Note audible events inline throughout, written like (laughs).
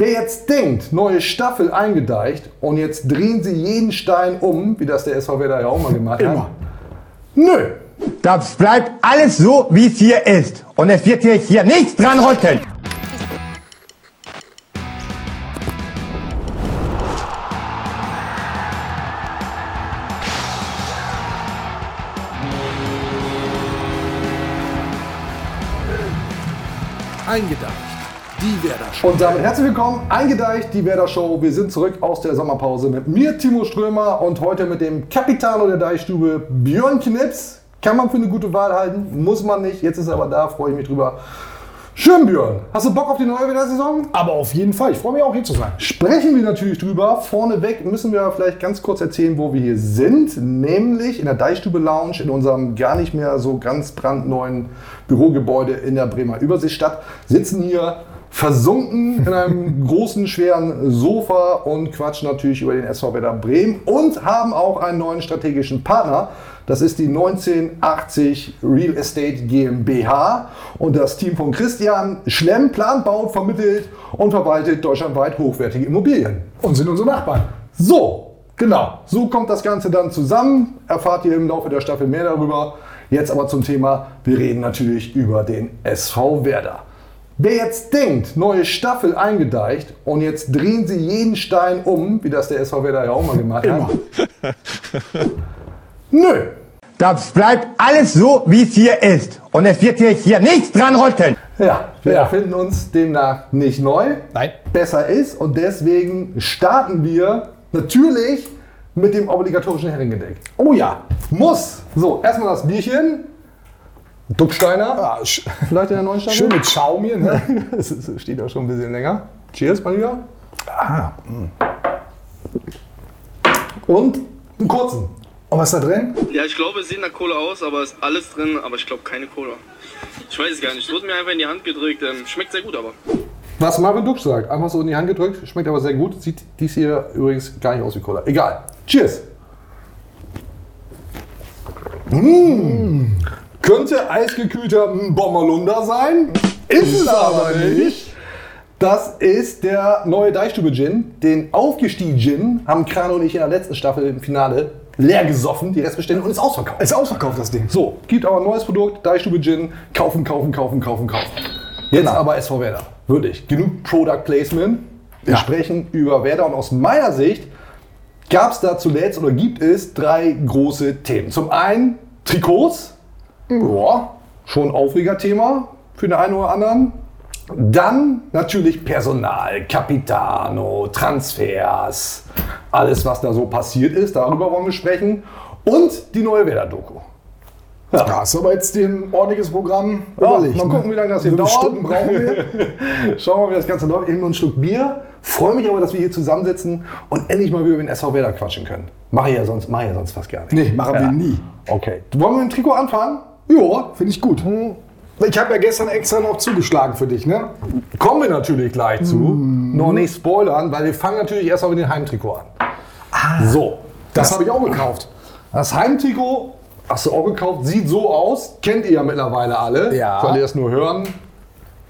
Wer jetzt denkt, neue Staffel eingedeicht und jetzt drehen sie jeden Stein um, wie das der SV Werder ja auch mal gemacht Immer. hat. Nö. Das bleibt alles so, wie es hier ist. Und es wird sich hier nichts dran rütteln. Eingedeicht. Und damit herzlich willkommen, eingedeicht, die Werder Show. Wir sind zurück aus der Sommerpause mit mir, Timo Strömer, und heute mit dem Capitano der Deichstube, Björn Knips. Kann man für eine gute Wahl halten, muss man nicht. Jetzt ist er aber da, freue ich mich drüber. Schön, Björn. Hast du Bock auf die neue Werder-Saison? Aber auf jeden Fall. Ich freue mich auch hier zu sein. Sprechen wir natürlich drüber. Vorneweg müssen wir vielleicht ganz kurz erzählen, wo wir hier sind. Nämlich in der Deichstube Lounge in unserem gar nicht mehr so ganz brandneuen Bürogebäude in der Bremer Überseestadt. Sitzen hier versunken in einem (laughs) großen, schweren Sofa und quatschen natürlich über den SV Werder Bremen und haben auch einen neuen strategischen Partner. Das ist die 1980 Real Estate GmbH und das Team von Christian Schlemm plant, baut, vermittelt und verwaltet deutschlandweit hochwertige Immobilien. Und sind unsere Nachbarn. So, genau. So kommt das Ganze dann zusammen. Erfahrt ihr im Laufe der Staffel mehr darüber. Jetzt aber zum Thema. Wir reden natürlich über den SV Werder. Wer jetzt denkt, neue Staffel eingedeicht und jetzt drehen sie jeden Stein um, wie das der SV Werder ja auch mal gemacht Immer. hat. (laughs) Nö. Das bleibt alles so, wie es hier ist. Und es wird sich hier nichts dran rütteln. Ja, wir Ja. erfinden uns demnach nicht neu. Nein. Besser ist und deswegen starten wir natürlich mit dem obligatorischen Heringedeck. Oh ja. Muss. So, erstmal das Bierchen. Ducksteiner. ja Vielleicht in der neuen Staffel. schön mit Schaum hier. Ne? (laughs) Es ist- steht auch schon ein bisschen länger. Cheers, mein Lieber. ah. Und einen kurzen. Und was ist da drin? Ja, ich glaube, es sieht nach Cola aus, aber ist alles drin, aber ich glaube keine Cola. Ich weiß es gar nicht. Wurde mir einfach in die Hand gedrückt. Ähm, schmeckt sehr gut, aber. Was Marvin Duck sagt. Einfach so in die Hand gedrückt. Schmeckt aber sehr gut. Sieht dies hier übrigens gar nicht aus wie Cola. Egal. Cheers. Mmh. Könnte eisgekühlter Bommerlunder sein. Ist es aber nicht. Das ist der neue Deichstube Gin. Den aufgestiegen Gin haben Krano und ich in der letzten Staffel im Finale leer gesoffen, die Restbestände, und ist ausverkauft. Ist ausverkauft, das Ding. So, gibt aber ein neues Produkt, Deichstube Gin. Kaufen, kaufen, kaufen, kaufen, kaufen. Jetzt aber SV Werder. Wirklich. Genug Product Placement. Wir Ja. sprechen über Werder und aus meiner Sicht gab es da zuletzt oder gibt es drei große Themen. Zum einen Trikots. Ja, schon ein Aufregerthema für den einen oder anderen. Dann natürlich Personal, Capitano, Transfers, alles was da so passiert ist, darüber wollen wir sprechen. Und die neue Werder-Doku. Ja, ist aber jetzt ein ordentliches Programm. Ja, Überlegt, mal ne? gucken, wie lange das hier dauert. Stunden brauchen wir? (laughs) Schauen wir mal, wie das Ganze läuft. Nehme nur einen Schluck Bier. Freue mich aber, dass wir hier zusammensitzen und endlich mal über den SV Werder quatschen können. Mache ich ja sonst, mache ich ja sonst fast gar nicht. Nee, machen wir nie. Okay. Wollen wir mit dem Trikot anfangen? Ja, finde ich gut. Ich habe ja gestern extra noch zugeschlagen für dich, ne? Kommen wir natürlich gleich zu. Noch nicht spoilern, weil wir fangen natürlich erstmal mit dem Heimtrikot an. So. Das habe ich auch gekauft. Das Heimtrikot hast du auch gekauft, sieht so aus, kennt ihr ja mittlerweile alle, Ja. weil ihr das nur hören.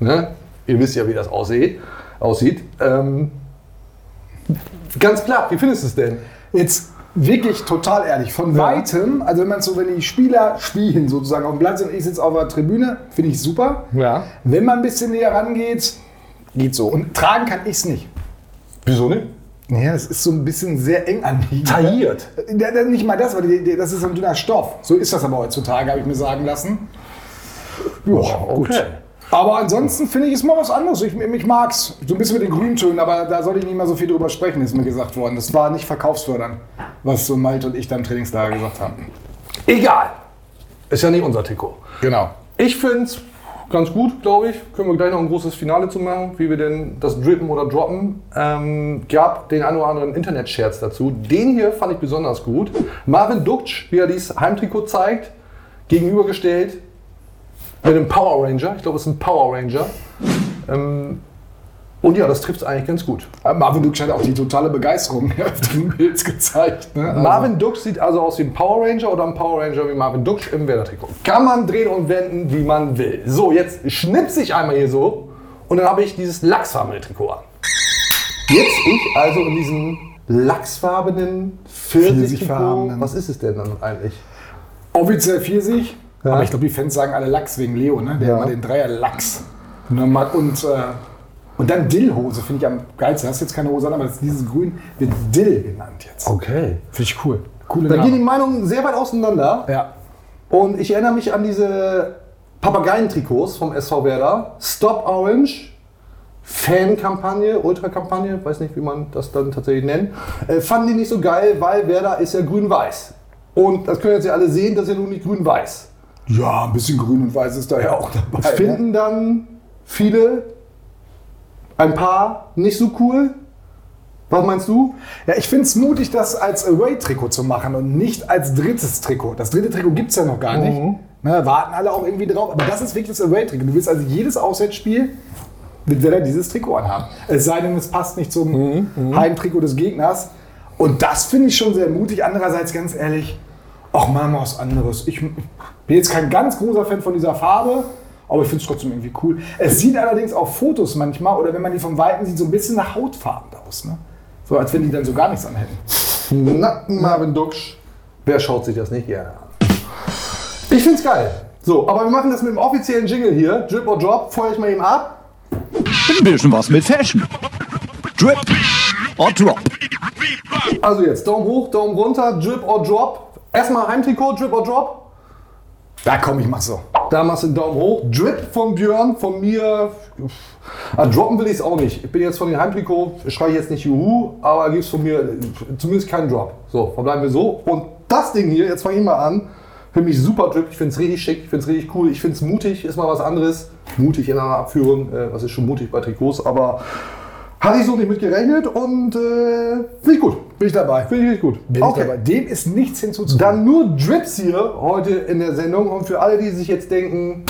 Ne? Ihr wisst ja, wie das aussieht. aussieht. Ähm, ganz klar, wie findest du es denn? Jetzt wirklich total ehrlich, von weitem, also wenn man so, wenn die Spieler spielen sozusagen auf dem Platz und ich sitze auf der Tribüne, finde ich super. Ja. Wenn man ein bisschen näher rangeht, geht so. Und tragen kann ich es nicht. Wieso nicht? Ja, es ist so ein bisschen sehr eng anliegend. Tailliert. Ja, nicht mal das, weil das ist so ein dünner Stoff. So ist das aber heutzutage, habe ich mir sagen lassen. Ja, okay. Aber ansonsten finde ich es mal was anderes. Ich, ich mag es. So ein bisschen mit den Grüntönen, aber da soll ich nicht mal so viel drüber sprechen, ist mir gesagt worden. Das war nicht verkaufsfördernd, was so Malte und ich dann im Trainingslager gesagt haben. Egal. Ist ja nicht unser Trikot. Genau. Ich finde es ganz gut, glaube ich. Können wir gleich noch ein großes Finale zu machen, wie wir denn das drippen oder droppen. Ähm, gab den einen oder anderen Internet-Scherz dazu. Den hier fand ich besonders gut. Marvin Duktsch, wie er dieses Heimtrikot zeigt, gegenübergestellt mit einem Power Ranger. Ich glaube, es ist ein Power Ranger. Ähm, und ja, das trifft es eigentlich ganz gut. Marvin Duksch hat auch die totale Begeisterung (laughs) auf den Bilds gezeigt. Ne? Also, Marvin Dux sieht also aus wie ein Power Ranger oder ein Power Ranger wie Marvin Dux im Werder-Trikot. Kann man drehen und wenden, wie man will. So, jetzt schnipse ich einmal hier so und dann habe ich dieses lachsfarbene Trikot an. Jetzt ich also in diesem lachsfarbenen Pfirsich-Trikot. Was ist es denn dann eigentlich? Offiziell Pfirsich, Ja. aber ich glaube, die Fans sagen alle Lachs wegen Leo, ne? Der Ja. immer den Dreier Lachs. Und, dann mal- und, äh, und dann Dillhose finde ich am geilsten. Hast jetzt keine Hose an, aber dieses Grün wird Dill genannt jetzt. Okay. Finde ich cool. Coole Da gehen die. Meinungen sehr weit auseinander. Ja. Und ich erinnere mich an diese Papageientrikots vom SV Werder. Stop Orange. Fankampagne, Ultrakampagne, weiß nicht, wie man das dann tatsächlich nennt. Äh, fanden die nicht so geil, weil Werder ist ja grün-weiß. Und das können jetzt ja alle sehen, das ist ja nun nicht grün-weiß. Ja, ein bisschen Grün und Weiß ist da ja auch dabei. Das finden dann viele, ein paar nicht so cool. Was meinst du? Ja, ich finde es mutig, das als Away-Trikot zu machen und nicht als drittes Trikot. Das dritte Trikot gibt es ja noch gar nicht. Ne, warten alle auch irgendwie drauf. Aber das ist wirklich das Away-Trikot. Du willst also jedes Auswärtsspiel mit Werder dieses Trikot anhaben. Es sei denn, es passt nicht zum Heimtrikot des Gegners. Und das finde ich schon sehr mutig. Andererseits, ganz ehrlich, ach, mal was anderes. Ich bin jetzt kein ganz großer Fan von dieser Farbe. Aber ich finde es trotzdem irgendwie cool. Es sieht allerdings auf Fotos manchmal, oder wenn man die vom Weiten sieht, so ein bisschen nach Hautfarben aus. Ne? So als wenn die dann so gar nichts anhätten. Nacken Marvin Duksch. Wer schaut sich das nicht gerne an? Ich find's geil. So, aber wir machen das mit dem offiziellen Jingle hier. Drip or Drop. Feuer ich mal eben ab. Ein bisschen was mit Fashion. Drip or Drop. Also jetzt Daumen hoch, Daumen runter. Drip or Drop. Erstmal Heimtrikot, Drip or Drop. Da komm, ich mach so. Da machst du einen Daumen hoch. Drip von Björn, von mir. Ah, droppen will ich es auch nicht. Ich bin jetzt von den Heimtrikot, schreie ich jetzt nicht Juhu, aber gibt es von mir zumindest keinen Drop. So, verbleiben wir so. Und das Ding hier, jetzt fange ich mal an. Finde mich super Drip, ich finde es richtig schick, ich finde es richtig cool, ich finde es mutig, ist mal was anderes. Mutig in einer Abführung, äh, was ist schon mutig bei Trikots, aber hatte ich so nicht mit gerechnet und äh, finde ich gut. Bin ich dabei. Finde ich richtig gut. Bin ich dabei. Dem ist nichts hinzuzufügen. Dann nur Drips hier heute in der Sendung und für alle, die sich jetzt denken,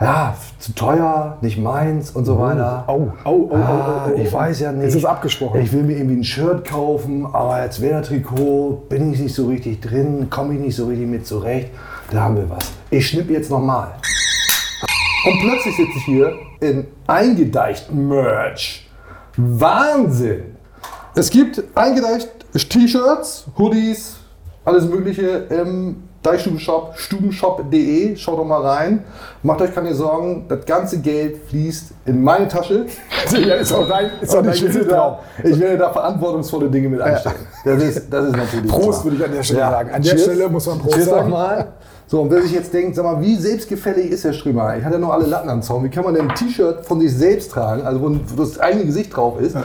ja, zu teuer, nicht meins und so weiter. Au, au, au, Ah, ich weiß ja nicht. Es ist abgesprochen. Ich will mir irgendwie ein Shirt kaufen, aber als Werder-Trikot bin ich nicht so richtig drin, komme ich nicht so richtig mit zurecht. Da haben wir was. Ich schnipp jetzt nochmal. Und plötzlich sitze ich hier in eingedeicht Merch. Wahnsinn! Es gibt eingedeicht T-Shirts, Hoodies, alles Mögliche im Deichstubenshop, stubenshop.de. Schaut doch mal rein. Macht euch keine Sorgen, das ganze Geld fließt in meine Tasche. (laughs) Ja, ist auch dein, ist auch dein ich, werde da, ich werde da verantwortungsvolle Dinge mit einstellen. Das, ist, das ist natürlich Prost, klar. würde ich an der Stelle sagen. An der Stelle muss man Prost Cheers sagen. nochmal. So, und wer sich jetzt denkt, sag mal, wie selbstgefällig ist der Strömer? Ich hatte ja noch alle Latten am Zaun. Wie kann man denn ein T-Shirt von sich selbst tragen, also wo wo das eigene Gesicht drauf ist?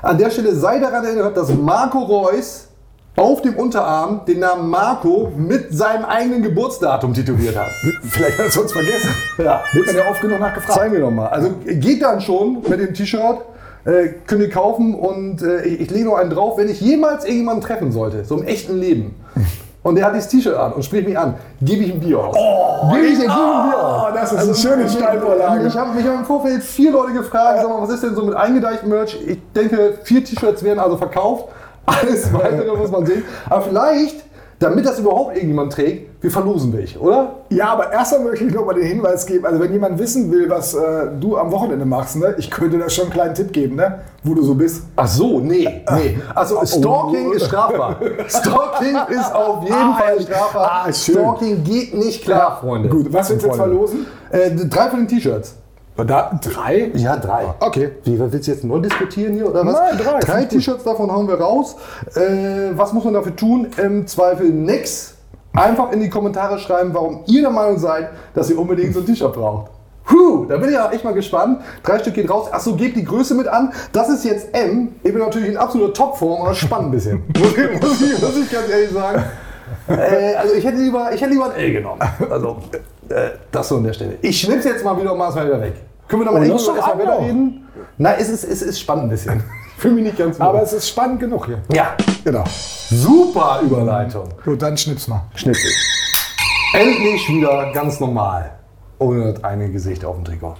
An der Stelle sei daran erinnert, dass Marco Reus auf dem Unterarm den Namen Marco mit seinem eigenen Geburtsdatum tituliert hat. Vielleicht hat er es uns vergessen. Ja. Wird man ja oft genug nachgefragt. Zeigen wir doch mal. Also geht dann schon mit dem T-Shirt. Äh, könnt ihr kaufen und äh, ich, ich lege noch einen drauf, wenn ich jemals irgendjemanden treffen sollte, so im echten Leben. Und der hat dieses T-Shirt an und spricht mich an, gebe ich ein Bier aus. Oh, gebe ich, ich ein Bier aus. Oh, das ist eine schöne Steilvorlage. Ich habe mich im Vorfeld vier Leute gefragt, sag mal, was ist denn so mit eingedeichtem Merch? Ich denke, vier T-Shirts werden also verkauft. Alles weitere muss man sehen. Aber vielleicht, damit das überhaupt irgendjemand trägt, wir verlosen welche, oder? Ja, aber erst einmal möchte ich noch mal den Hinweis geben, also wenn jemand wissen will, was äh, du am Wochenende machst, ne, ich könnte da schon einen kleinen Tipp geben, ne, wo du so bist. Ach so, nee, nee. Also Stalking ist strafbar. (laughs) Stalking ist auf jeden Ah, Fall ja. strafbar. Ah. Stalking geht nicht klar, Freunde. Gut, was willst du jetzt verlosen? Äh, drei von den T-Shirts. Da, drei? Ja, drei. Okay. Wie, willst du jetzt neu diskutieren hier oder was? Nein, drei. Drei T-Shirts davon hauen wir raus. Äh, was muss man dafür tun? Im Zweifel nix. Einfach in die Kommentare schreiben, warum ihr der Meinung seid, dass ihr unbedingt so ein T-Shirt braucht. Puh, da bin ich ja echt mal gespannt. Drei Stück geht raus. Achso, gebt die Größe mit an. Das ist jetzt M. Ich bin natürlich in absoluter Topform, aber spannend ein bisschen. (laughs) muss, ich, muss, ich, muss ich ganz ehrlich sagen. Äh, also ich hätte, lieber, ich hätte lieber ein L genommen. Also äh, das so an der Stelle. Ich schnipp's jetzt mal wieder und mach's mal wieder weg. Können wir da mal Oh, erstmal wieder reden? Nein, es ist, es ist spannend ein bisschen. (laughs) Fühle mich nicht ganz wohl. Aber es ist spannend genug hier. ja, Genau. super Überleitung. Gut, dann schnipp's mal. Schnitzel. Endlich wieder ganz normal. Ohne eine Gesicht auf dem Trikot.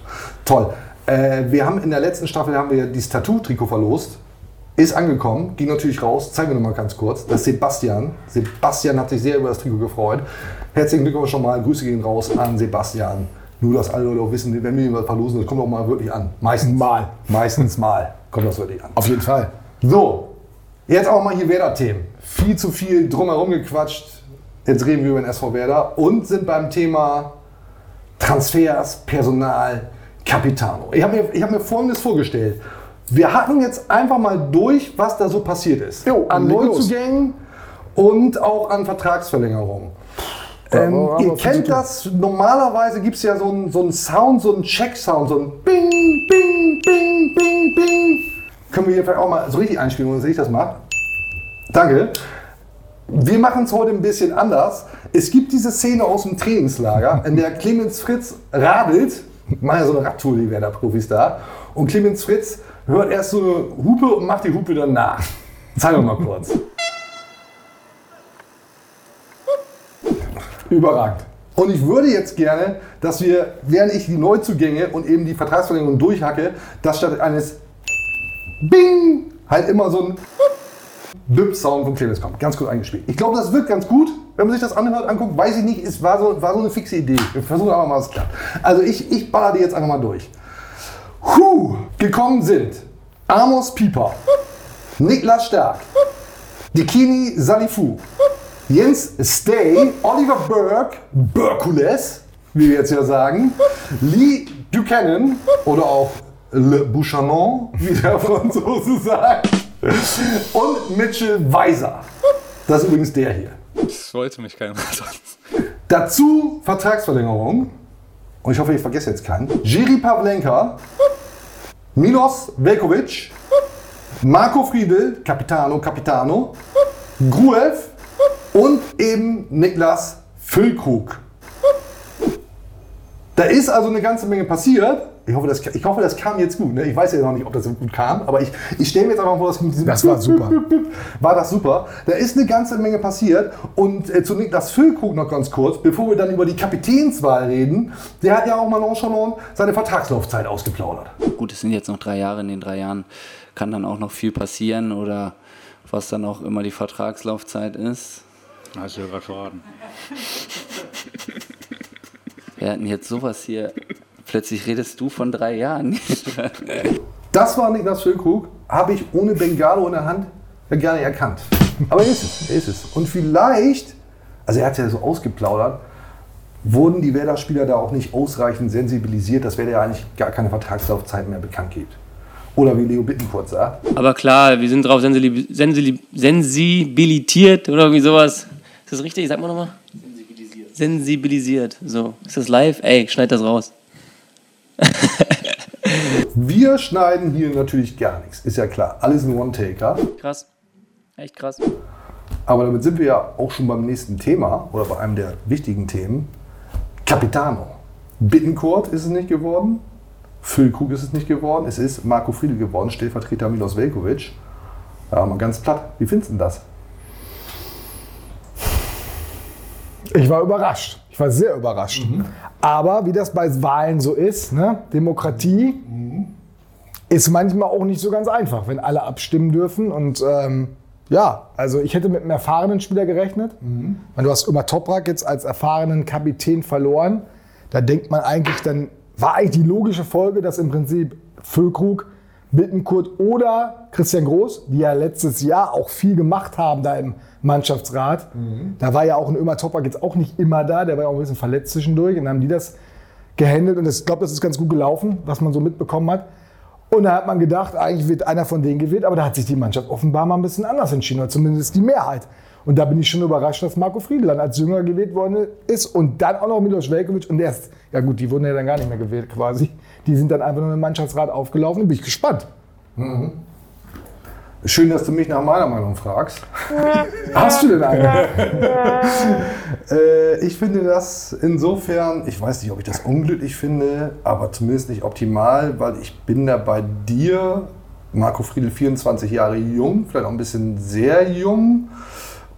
Toll. Äh, wir haben in der letzten Staffel haben wir dieses Tattoo-Trikot verlost. Ist angekommen, ging natürlich raus. Zeigen wir noch mal ganz kurz. Das ist Sebastian. Sebastian hat sich sehr über das Trikot gefreut. Herzlichen Glückwunsch schon mal. Grüße gehen raus an Sebastian. Nur, dass alle Leute auch wissen, wenn wir was verlosen, das kommt auch mal wirklich an. Meistens. Mal. Meistens mal kommt das wirklich an. Auf jeden Fall. So, jetzt auch mal hier Werder-Themen. Viel zu viel drumherum gequatscht. Jetzt reden wir über den SV Werder und sind beim Thema Transfers, Personal, Capitano. Ich habe mir, ich hab mir Folgendes vorgestellt. Wir hacken jetzt einfach mal durch, was da so passiert ist. Jo, an. Neuzugängen und auch an Vertragsverlängerungen. Ähm, ihr kennt das, normalerweise gibt es ja so einen so einen Sound, so einen Check-Sound, so ein Bing, Bing, Bing, Bing, Bing. Können wir hier vielleicht auch mal so richtig einspielen, wenn ich das mache? Danke. Wir machen es heute ein bisschen anders. Es gibt diese Szene aus dem Trainingslager, in der Clemens Fritz radelt. Machen ja so eine Radtour, die Werder-Profis da. Und Clemens Fritz hört erst so eine Hupe und macht die Hupe dann nach. Zeigen wir mal kurz. Überragend. Und ich würde jetzt gerne, dass wir, während ich die Neuzugänge und eben die Vertragsverlängerung durchhacke, dass statt eines Bing halt immer so ein Bip-Sound von Clemens kommt. Ganz gut eingespielt. Ich glaube, das wirkt ganz gut. Wenn man sich das anhört, anguckt, weiß ich nicht, es war so, war so eine fixe Idee. Wir versuchen aber mal, was klappt. Also ich, ich baller die jetzt einfach mal durch. Huh, gekommen sind Amos Pieper, Niklas Stark, Dikini Salifu, Jens Stay, Oliver Burke, Berkules, wie wir jetzt ja sagen, Lee Buchanan oder auch Le Bouchanon, wie der (laughs) Franzose sagt, und Mitchell Weiser. Das ist übrigens der hier. Das wollte mich keiner sonst. Dazu Vertragsverlängerung. Und ich hoffe, ich vergesse jetzt keinen. Jiri Pavlenka, Milos Velkovic, Marco Friedel, Capitano, Capitano, Gruev und eben Niklas Füllkrug. Da ist also eine ganze Menge passiert. Ich hoffe, das, ich hoffe, das kam jetzt gut. Ne? Ich weiß ja noch nicht, ob das so gut kam, aber ich, ich stelle mir jetzt einfach vor, dass mit diesem Das war super. War das super. Da ist eine ganze Menge passiert. Und äh, zu Niklas Füllkrug noch ganz kurz, bevor wir dann über die Kapitänswahl reden. Der hat ja auch mal nonchalant seine Vertragslaufzeit ausgeplaudert. Gut, es sind jetzt noch drei Jahre. In den drei Jahren kann dann auch noch viel passieren oder was dann auch immer die Vertragslaufzeit ist. Hast du ja gerade verraten. Wir hatten jetzt sowas hier. Plötzlich redest du von drei Jahren. Das war Niklas Füllkrug. Habe ich ohne Bengalo in der Hand ja gar nicht erkannt. Aber er ist es. Er ist es. Und vielleicht, also er hat ja so ausgeplaudert, wurden die Werder-Spieler da auch nicht ausreichend sensibilisiert, dass Werder ja eigentlich gar keine Vertragslaufzeit mehr bekannt gibt. Oder wie Leo Bittenkurt sagt, Aber klar, wir sind darauf sensibil sensibil sensibilitiert oder irgendwie sowas. Ist das richtig? Sag mal nochmal. Sensibilisiert. Sensibilisiert. So. Ist das live? Ey, schneid das raus. (laughs) wir schneiden hier natürlich gar nichts. Ist ja klar. Alles ein One-Taker. Krass. Echt krass. Aber damit sind wir ja auch schon beim nächsten Thema oder bei einem der wichtigen Themen. Capitano. Bittencourt ist es nicht geworden. Füllkrug ist es nicht geworden. Es ist Marco Friedel geworden, Stellvertreter Milos Velkovic. Ja, mal ganz platt. Wie findest du denn das? Ich war überrascht. Ich war sehr überrascht. Aber wie das bei Wahlen so ist, ne? Demokratie ist manchmal auch nicht so ganz einfach, wenn alle abstimmen dürfen. Und ähm, ja, also ich hätte mit einem erfahrenen Spieler gerechnet. Weil du hast immer Toprak jetzt als erfahrenen Kapitän verloren. Da denkt man eigentlich, dann war eigentlich die logische Folge, dass im Prinzip Füllkrug, Bittenkurt oder Christian Groß, die ja letztes Jahr auch viel gemacht haben da im Mannschaftsrat. Da war ja auch ein Ömer Toprak jetzt auch nicht immer da, der war ja auch ein bisschen verletzt zwischendurch. Und dann haben die das gehandelt und das- ich glaube, das ist ganz gut gelaufen, was man so mitbekommen hat. Und da hat man gedacht, eigentlich wird einer von denen gewählt, aber da hat sich die Mannschaft offenbar mal ein bisschen anders entschieden, oder zumindest die Mehrheit. Und da bin ich schon überrascht, dass Marco Friedl dann als Jünger gewählt worden ist und dann auch noch Milos Velkovic und der ist, ja gut, die wurden ja dann gar nicht mehr gewählt quasi. Die sind dann einfach nur im Mannschaftsrat aufgelaufen, bin ich gespannt. Schön, dass du mich nach meiner Meinung fragst. (laughs) Hast du denn einen? (laughs) Äh, ich finde das insofern, ich weiß nicht, ob ich das unglücklich finde, aber zumindest nicht optimal, weil ich bin da bei dir, Marco Friedl, 24 Jahre jung, vielleicht auch ein bisschen sehr jung.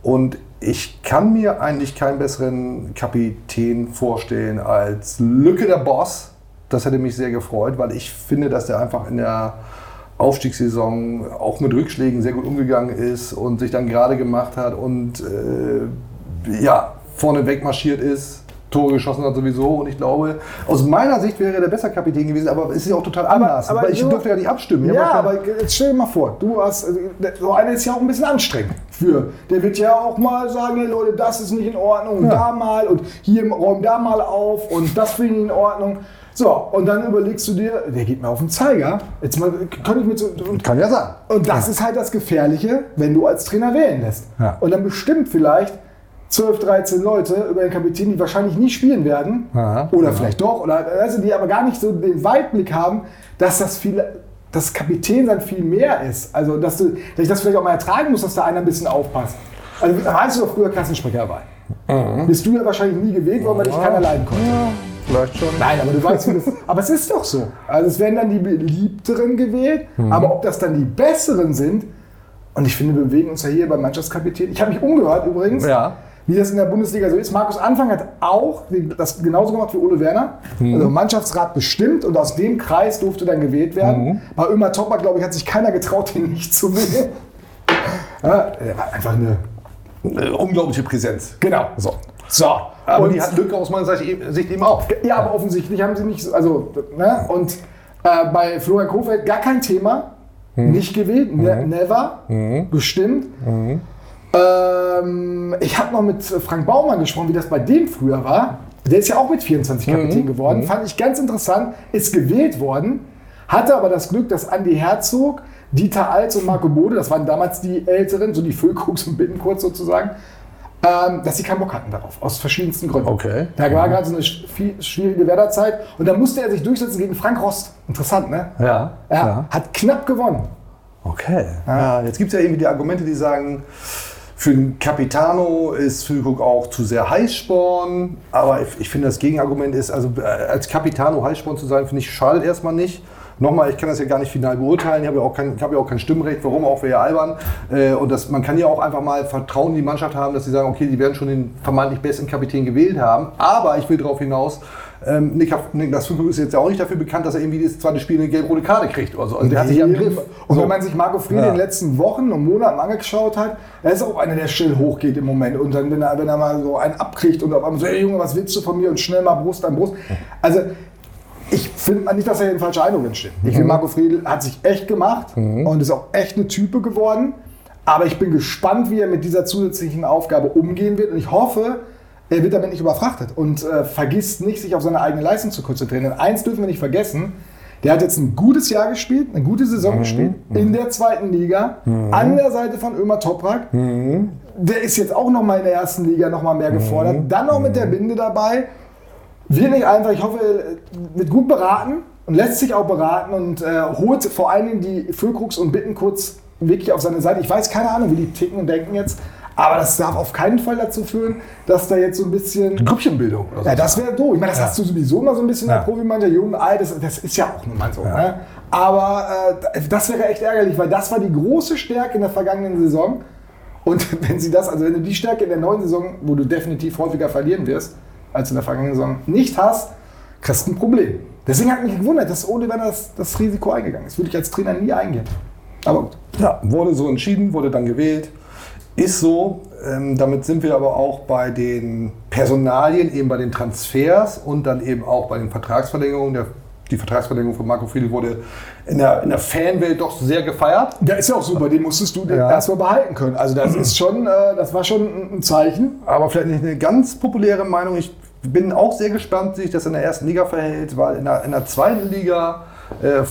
Und ich kann mir eigentlich keinen besseren Kapitän vorstellen als Lücke der Boss. Das hätte mich sehr gefreut, weil ich finde, dass der einfach in der Aufstiegssaison auch mit Rückschlägen sehr gut umgegangen ist und sich dann gerade gemacht hat und äh, ja, vorne wegmarschiert ist. Tore geschossen hat sowieso. Und ich glaube, aus meiner Sicht wäre er der bessere Kapitän gewesen, aber es ist ja auch total anders. aber weil ich nur- durfte ja nicht abstimmen. Ja, aber jetzt stell dir mal vor, du hast, so einer ist ja auch ein bisschen anstrengend für. Der wird ja auch mal sagen, hey Leute, das ist nicht in Ordnung, und da mal und hier räum da mal auf und das finde ich in Ordnung. So, und dann überlegst du dir, der geht mir auf den Zeiger. Jetzt mal, könnte ich mit so, und, Kann ja sein. und das ist halt das Gefährliche, wenn du als Trainer wählen lässt. Ja. Und dann bestimmt vielleicht 12, 13 Leute über den Kapitän, die wahrscheinlich nie spielen werden. Aha. Oder vielleicht doch. Oder also die aber gar nicht so den Weitblick haben, dass das viel. Das Kapitän sein viel mehr ist. Also, dass, du, dass ich das vielleicht auch mal ertragen muss, dass da einer ein bisschen aufpasst. Also, weißt du doch früher Klassensprecher war. Mhm. Bist du ja wahrscheinlich nie gewählt worden, weil dich keiner leiden konnte. Vielleicht schon. Nein, aber du weißt, wie das Aber es ist doch so. Also es werden dann die beliebteren gewählt, Mhm. aber ob das dann die besseren sind, und ich finde, wir bewegen uns ja hier beim Mannschaftskapitän. Ich habe mich umgehört übrigens, Ja. wie das in der Bundesliga so ist. Markus Anfang hat auch das genauso gemacht wie Ole Werner. Also Mannschaftsrat bestimmt und aus dem Kreis durfte dann gewählt werden. Bei Ömer Topper, glaube ich, hat sich keiner getraut, den nicht zu wählen. (laughs) Ja, er war einfach eine. Äh, unglaubliche Präsenz. Genau. So. So. Aber Und- die hat Lücke aus meiner Sicht eben- auch. Ja, aber offensichtlich haben sie nicht so, also, ne? Und äh, bei Florian Kofeld gar kein Thema. Nicht gewählt, ne, never, bestimmt. Ähm, ich habe noch mit Frank Baumann gesprochen, wie das bei dem früher war. Der ist ja auch mit 24 Kapitän geworden. Fand ich ganz interessant. Ist gewählt worden, hatte aber das Glück, dass Andy Herzog, Dieter Altz und Marco Bode, das waren damals die Älteren, so die Füllkrux und Bittenkurt sozusagen, ähm, dass sie keinen Bock hatten darauf, aus verschiedensten Gründen. Okay. Da war gerade so eine sch- viel- schwierige Werderzeit und dann musste er sich durchsetzen gegen Frank Rost. Interessant, ne? Ja. Er hat knapp gewonnen. Okay. Ja, jetzt gibt es ja irgendwie die Argumente, die sagen, für den Capitano ist Füllkrug auch zu sehr Heißsporn. Aber ich, ich finde, das Gegenargument ist, also äh, als Capitano Heißsporn zu sein, finde ich, schadet erstmal nicht. Nochmal, ich kann das ja gar nicht final beurteilen. Ich habe ja auch kein, ich habe ja auch kein Stimmrecht. Warum auch, wäre ja albern. Äh, und das, man kann ja auch einfach mal Vertrauen in die Mannschaft haben, dass sie sagen, okay, die werden schon den vermeintlich besten Kapitän gewählt haben. Aber ich will darauf hinaus, ähm, Nik- Niklas Füllkrug ist jetzt ja auch nicht dafür bekannt, dass er irgendwie das zweite Spiel eine gelb-rote Karte kriegt oder so. Also der hat sich ja im Griff. Und So. wenn man sich Marco Fried Ja. in den letzten Wochen und Monaten angeschaut hat, er ist auch einer, der still hochgeht im Moment. Und dann, wenn er, wenn er mal so einen abkriegt und auf einmal so, ey Junge, was willst du von mir? Und schnell mal Brust an Brust. Also, ich finde nicht, dass er in falsche Eindruck entsteht. Ich finde, Marco Friedl hat sich echt gemacht und ist auch echt eine Type geworden. Aber ich bin gespannt, wie er mit dieser zusätzlichen Aufgabe umgehen wird. Und ich hoffe, er wird damit nicht überfrachtet und äh, vergisst nicht, sich auf seine eigene Leistung zu konzentrieren. Denn eins dürfen wir nicht vergessen, der hat jetzt ein gutes Jahr gespielt, eine gute Saison gespielt, in der zweiten Liga, an der Seite von Ömer Toprak. Der ist jetzt auch noch mal in der ersten Liga noch mal mehr gefordert. Dann noch mit der Binde dabei. Wird nicht einfach, ich hoffe, er wird gut beraten und lässt sich auch beraten und äh, holt vor allen Dingen die Füllkrux und Bittenkurz wirklich auf seine Seite. Ich weiß keine Ahnung, wie die ticken und denken jetzt, aber das darf auf keinen Fall dazu führen, dass da jetzt so ein bisschen. Grüppchenbildung. Oder so. Ja, das wäre doof. Ich meine, das hast du sowieso mal so ein bisschen in der Profimannschaft, jung, alt, das, das ist ja auch nun mal so. Ne? Aber äh, das wäre echt ärgerlich, weil das war die große Stärke in der vergangenen Saison. Und (laughs) wenn sie das, also wenn du die Stärke in der neuen Saison, wo du definitiv häufiger verlieren wirst, als in der vergangenen Saison, nicht hast, kriegst du ein Problem. Deswegen hat mich gewundert, dass Ole Werner das, das Risiko eingegangen ist. Würde ich als Trainer nie eingehen. Aber gut. Ja, wurde so entschieden, wurde dann gewählt. Ist so. Ähm, damit sind wir aber auch bei den Personalien, eben bei den Transfers und dann eben auch bei den Vertragsverlängerungen. Der, die Vertragsverlängerung von Marco Friedl wurde in der, in der Fanwelt doch sehr gefeiert. Der ist ja auch super, den musstest du Ja. erstmal behalten können. Also das ist schon, äh, das war schon ein- ein Zeichen. Aber vielleicht nicht eine ganz populäre Meinung. Ich bin auch sehr gespannt, wie sich das in der ersten Liga verhält, weil in der, in der zweiten Liga äh,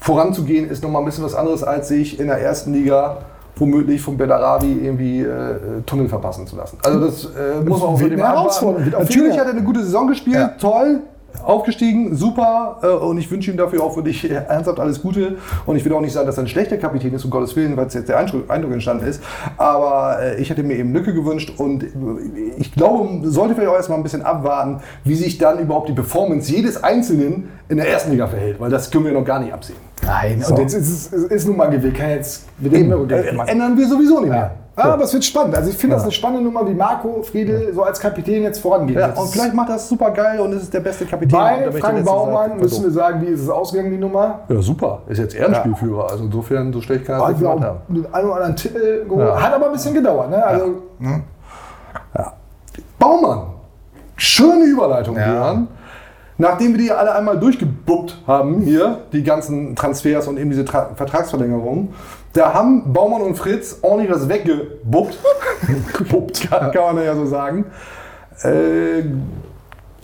voranzugehen ist nochmal ein bisschen was anderes, als sich in der ersten Liga womöglich vom Bellarabi irgendwie äh, Tunnel verpassen zu lassen. Also das äh, muss man auch von dem Natürlich hat er eine gute Saison gespielt, Ja. toll. Aufgestiegen, super äh, und ich wünsche ihm dafür auch wirklich äh, ernsthaft alles Gute. Und ich will auch nicht sagen, dass er ein schlechter Kapitän ist, um Gottes Willen, weil es jetzt der Eindruck, entstanden ist. Aber äh, ich hätte mir eben Lücke gewünscht und ich glaube, sollte vielleicht auch erstmal ein bisschen abwarten, wie sich dann überhaupt die Performance jedes Einzelnen in der ersten Liga verhält, weil das können wir noch gar nicht absehen. Nein, So. und jetzt ist es ist, nun mal gewählt. Kann jetzt machen. ändern wir sowieso nicht mehr. Ja, aber es wird spannend. Also ich finde das eine spannende Nummer, wie Marco Friedl so als Kapitän jetzt vorangeht. Ja, Das und vielleicht macht er es super geil und ist der beste Kapitän. Bei Frank Baumann Zeit- müssen wir sagen, wie ist es ausgegangen, die Nummer? Ja, super. Ist jetzt Ehrenspielführer. Also insofern, so schlecht kann er nicht ja gemacht haben. den einen oder anderen Titel geholt. Ja. Hat aber ein bisschen gedauert. Ne? Also, Baumann. Schöne Überleitung, Björn. Nachdem wir die alle einmal durchgebuppt haben hier, die ganzen Transfers und eben diese Tra Vertragsverlängerungen, da haben Baumann und Fritz ordentlich was weggebuppt. (laughs) gebuppt, kann, kann man ja so sagen. Äh,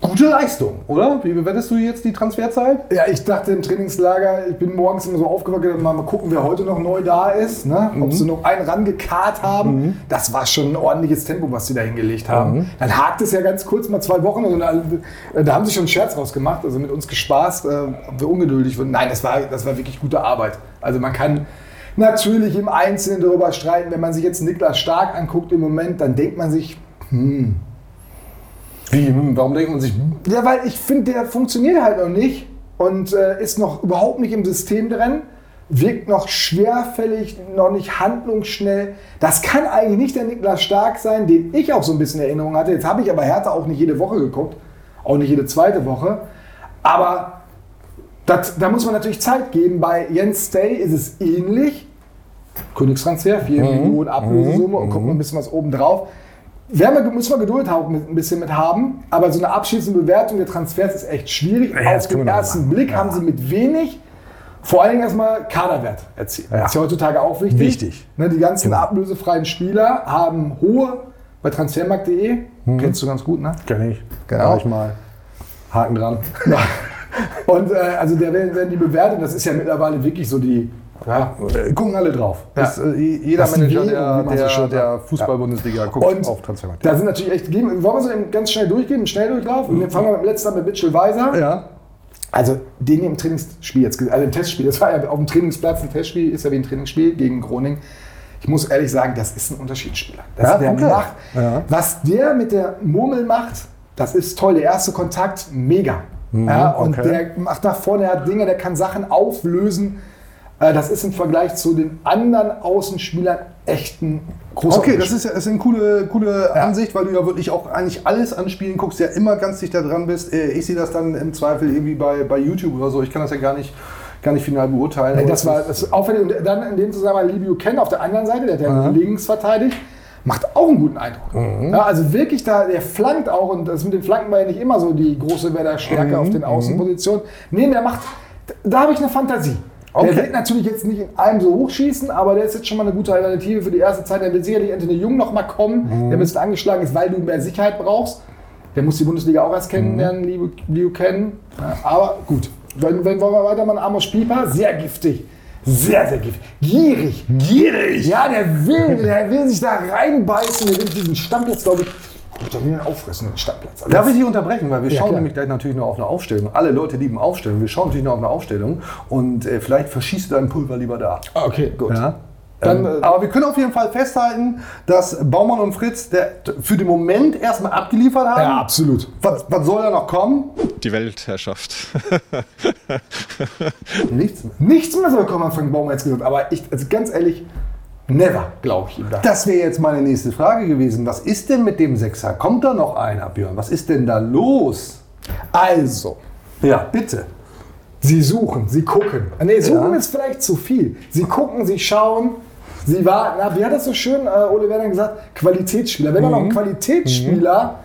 gute Leistung, oder? Wie bewertest du jetzt die Transferzeit? Ja, ich dachte im Trainingslager, ich bin morgens immer so aufgewacht, mal, mal gucken, wer heute noch neu da ist, ne? ob sie noch einen rangekarrt haben. Das war schon ein ordentliches Tempo, was sie da hingelegt haben. Dann hakt es ja ganz kurz mal zwei Wochen und da, da haben sie schon einen Scherz rausgemacht, also mit uns gespaßt, äh, ob wir ungeduldig wurden. Nein, das war, das war wirklich gute Arbeit. Also man kann natürlich im Einzelnen darüber streiten, wenn man sich jetzt Niklas Stark anguckt im Moment, dann denkt man sich, Wie? Hm, Warum denkt man sich, hm, Ja, weil ich finde, der funktioniert halt noch nicht und äh, ist noch überhaupt nicht im System drin, wirkt noch schwerfällig, noch nicht handlungsschnell. Das kann eigentlich nicht der Niklas Stark sein, den ich auch so ein bisschen in Erinnerung hatte. Jetzt habe ich aber Hertha auch nicht jede Woche geguckt, auch nicht jede zweite Woche. Aber das, da muss man natürlich Zeit geben. Bei Jens Stay ist es ähnlich. Königstransfer, 4 Millionen Ablösesumme und gucken wir ein bisschen was oben drauf. Wir, müssen wir Geduld haben, ein bisschen mit haben, aber so eine abschließende Bewertung der Transfers ist echt schwierig. Ja, Auf den ersten. Blick haben sie mit wenig vor allen Dingen erstmal Kaderwert erzielt. Das ist ja heutzutage auch wichtig. Wichtig. Ne, die ganzen ablösefreien Spieler haben hohe bei transfermarkt.de, kennst du ganz gut, ne? kenn ich. Genau. Mach ich mal. Haken dran. (laughs) Ja. Und äh, also der werden, die bewertet, das ist ja mittlerweile wirklich so die, ja, Äh, Gucken alle drauf. Ja. Das, äh, jeder Das Manager der, der, der sagt. Fußball-Bundesliga guckt Und auf Transfermarkt. da sind natürlich echt, wollen wir so ganz schnell durchgehen, einen Schnelldurchlauf? Und dann fangen wir mit dem letzten an mit Mitchell Weiser. Ja. Also den im Trainingsspiel jetzt, also im Testspiel, das war ja auf dem Trainingsplatz ein Testspiel, ist ja wie ein Trainingsspiel gegen Groningen. Ich muss ehrlich sagen, das ist ein Unterschiedsspieler. Das Ja, der macht, Ja. was der mit der Murmel macht, das ist toll. Der erste Kontakt, mega. Ja, und Mhm, okay. der macht nach vorne, der hat Dinge, der kann Sachen auflösen. Äh, Das ist im Vergleich zu den anderen Außenspielern echt ein großer Okay, das ist ja ist eine coole, coole Ansicht, weil du ja wirklich auch eigentlich alles an Spielen guckst, ja immer ganz dicht da dran bist. Äh, Ich sehe das dann im Zweifel irgendwie bei, bei YouTube oder so. Ich kann das ja gar nicht, gar nicht final beurteilen. Aber das war das ist auffällig. Und dann in dem Zusammenhang Lee Buchanan auf der anderen Seite, der hat ja links verteidigt, macht auch einen guten Eindruck. Mhm. Ja, also wirklich da, der flankt auch und das mit den Flanken war ja nicht immer so die große Werder-Stärke Mhm. auf den Außenpositionen. Nee, der macht, da habe ich eine Fantasie. Okay. Der wird natürlich jetzt nicht in einem so hochschießen, aber der ist jetzt schon mal eine gute Alternative für die erste Zeit. Der wird sicherlich Anthony Jung noch mal kommen, Mhm. der ein bisschen angeschlagen ist, weil du mehr Sicherheit brauchst. Der muss die Bundesliga auch erst kennenlernen, Liu, Liu Ken. Ja, aber gut. Wenn, wenn wollen wir weitermachen, Amos Pieper, sehr giftig. Sehr, sehr giftig. Gierig. Gierig? Ja, der will, der will sich da reinbeißen. Der will diesen Stammplatz, glaube ich, ihn auffressen, den Stammplatz. Also Darf ich dich unterbrechen, weil wir Ja, schauen klar. nämlich gleich natürlich noch auf eine Aufstellung. Alle Leute lieben Aufstellung. Wir schauen natürlich noch auf eine Aufstellung und äh, vielleicht verschießt du dein Pulver lieber da. Okay, gut. Ja? Dann, ähm, äh, aber wir können auf jeden Fall festhalten, dass Baumann und Fritz der, für den Moment erstmal abgeliefert haben. Ja, absolut. Was, was soll da noch kommen? Die Weltherrschaft. (laughs) Nichts mehr. Nichts mehr soll kommen, hat Frank Baumann jetzt gesagt. Aber ich, also ganz ehrlich, never, glaube ich ihm da. Das wäre jetzt meine nächste Frage gewesen. Was ist denn mit dem Sechser? Kommt da noch einer, Björn? Was ist denn da los? Also, Ja, bitte. Sie suchen, sie gucken. Nee, suchen Ja. ist vielleicht zu viel. Sie gucken, sie schauen, sie warten. Na, wie hat das so schön äh, Ole Werner gesagt? Qualitätsspieler. Wenn Mhm. noch ein Qualitätsspieler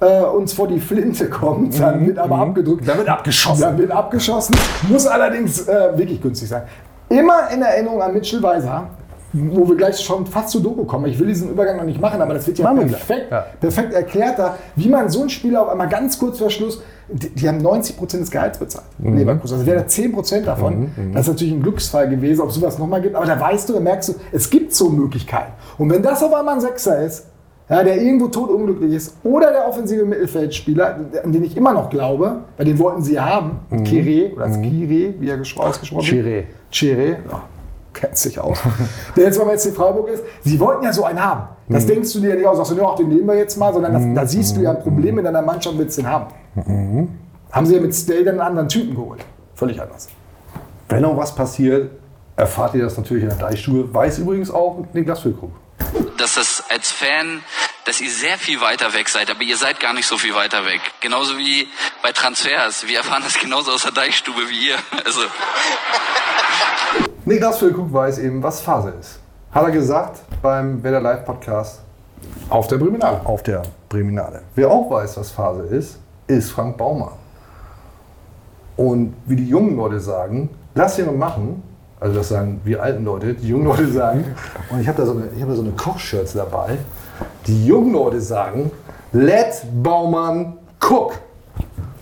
äh, uns vor die Flinte kommt, dann wird aber abgedrückt. Mhm. Dann wird abgeschossen. Dann wird abgeschossen. Muss allerdings äh, wirklich günstig sein. Immer in Erinnerung an Mitchell Weiser, wo wir gleich schon fast zu Doku kommen. Ich will diesen Übergang noch nicht machen, aber das wird ja perfekt, Ja. perfekt erklärt da, wie man so einen Spieler auf einmal ganz kurz vor Schluss, die, die haben 90 Prozent des Gehalts bezahlt, Mhm. Leverkusen. Also wäre da 10 Prozent davon. Das ist natürlich ein Glücksfall gewesen, ob es sowas nochmal gibt. Aber da weißt du, da merkst du, es gibt so Möglichkeiten. Und wenn das auf einmal ein Sechser ist, ja, der irgendwo totunglücklich ist, oder der offensive Mittelfeldspieler, an den ich immer noch glaube, bei den wollten sie ja haben, Kire oder Kire, wie er ausgesprochen wird. Chiré. Chiré, ja, kennt sich aus. der jetzt aber jetzt in Freiburg ist. Sie wollten ja so einen haben. Das denkst du dir ja nicht aus, sagst du, ja, den nehmen wir jetzt mal, sondern das, da siehst du ja ein Problem in deiner Mannschaft, willst du den haben. Haben sie ja mit Stay dann einen anderen Typen geholt. Völlig anders. Wenn noch was passiert, erfahrt ihr das natürlich in der Deichstube. Weiß übrigens auch Niklas Füllkrug. Dass das als Fan, dass ihr sehr viel weiter weg seid, aber ihr seid gar nicht so viel weiter weg. Genauso wie bei Transfers. Wir erfahren das genauso aus der Deichstube wie ihr. (laughs) Also. Niklas Füllkrug weiß eben, was Phase ist. Hat er gesagt beim Werder Live Podcast. Auf der Briminale. auf der Breminale. Wer auch weiß, was Phase ist, ist Frank Baumann. Und wie die jungen Leute sagen, lass ihn machen. Also das sagen wir alten Leute, die jungen Leute sagen. Und ich habe da so eine, ich habe da so eine Kochshirts dabei. Die jungen Leute sagen, let Baumann cook.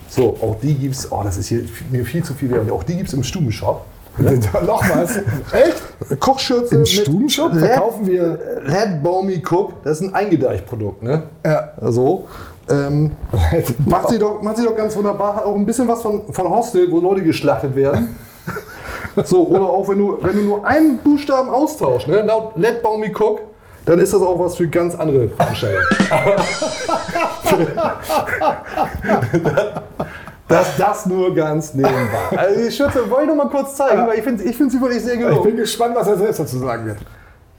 So, auch die gibt's, oh, das ist hier mir viel zu viel wert. Auch die gibt's im Stubenshop. (laughs) Noch was. Echt? Kochschürze Im Stubenshop verkaufen wir. Let Baumi Cook, das ist ein Eingedeichprodukt, ne? Ja. So. Ähm, (laughs) macht, sie doch, macht sie doch ganz wunderbar. Hat auch ein bisschen was von, von Hostel, wo Leute geschlachtet werden. So, oder auch wenn du, wenn du nur einen Buchstaben austauschst, ne? Laut Let Baumi Cook, dann ist das auch was für ganz andere Veranstaltungen. (laughs) dass das nur ganz nebenbei. Also die Schürze wollte ich noch mal kurz zeigen, weil ich finde ich find sie wirklich sehr Ich gelungen. bin gespannt, was er selbst dazu sagen wird.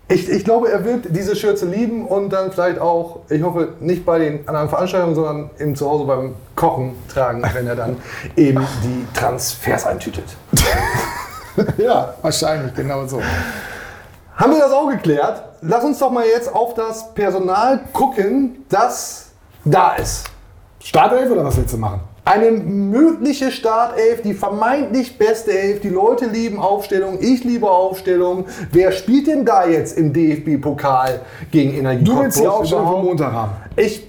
Ich, ich glaube, er wird diese Schürze lieben und dann vielleicht auch, ich hoffe, nicht bei den anderen Veranstaltungen, sondern eben zu Hause beim Kochen tragen, wenn er dann eben die Transfers eintütet. (laughs) (laughs) Ja, wahrscheinlich, genau so. Haben wir das auch geklärt? Lass uns doch mal jetzt auf das Personal gucken, das da ist. Startelf oder was willst du machen? Eine mögliche Startelf, die vermeintlich beste Elf. Die Leute lieben Aufstellung, ich liebe Aufstellung. Wer spielt denn da jetzt im DFB-Pokal gegen Energie Du willst die Aufstellung überhaupt? Montag haben. Ich,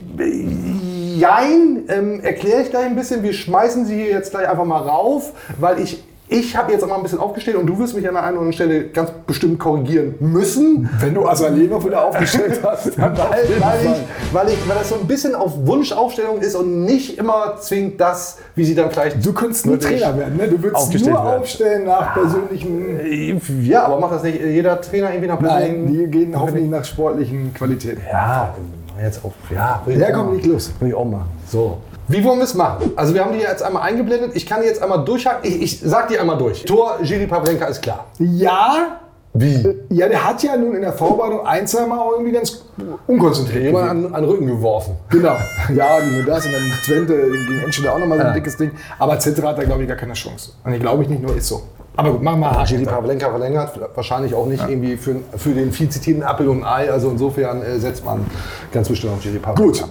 jein, ähm, erkläre ich gleich ein bisschen. Wir schmeißen sie hier jetzt gleich einfach mal rauf, weil ich, ich habe jetzt mal ein bisschen aufgestellt und du wirst mich an der einen oder anderen Stelle ganz bestimmt korrigieren müssen. Wenn du Asaleno (laughs) wieder aufgestellt hast, dann Weil, weil, ich, weil, ich, weil das so ein bisschen auf Wunschaufstellung ist und nicht immer zwingend das, wie sie dann vielleicht. Du könntest wirklich Trainer werden, ne? Du würdest nur werden. aufstellen nach persönlichen. Ja, aber macht das nicht jeder Trainer irgendwie nach Nein, die gehen hoffentlich. nach sportlichen Qualitäten. Ja, jetzt auf. Ja, will Ja, auch komm, leg los. Will ich auch machen. So. Wie wollen wir es machen? Also wir haben die jetzt einmal eingeblendet. Ich kann die jetzt einmal durchhaken. Ich, ich sag die einmal durch. Tor Giri Pavlenka ist klar. Ja, Wie? ja, der hat ja nun in der Vorbereitung ein, zwei Mal irgendwie ganz unkonzentriert Jemand an, an den Rücken geworfen. Genau. (laughs) Ja, nur das und dann Twente gegen Enschede auch nochmal so ein dickes Ding. Aber Zentra hat da, glaube ich, gar keine Chance. Und ich glaube ich nicht nur, ist so. Aber gut, machen wir mal Giri. Pavlenka verlängert. Wahrscheinlich auch nicht irgendwie für, für den viel zitierten Apfel und Ei. Also insofern äh, setzt man ganz bestimmt auf Giri Pavlenka. Gut.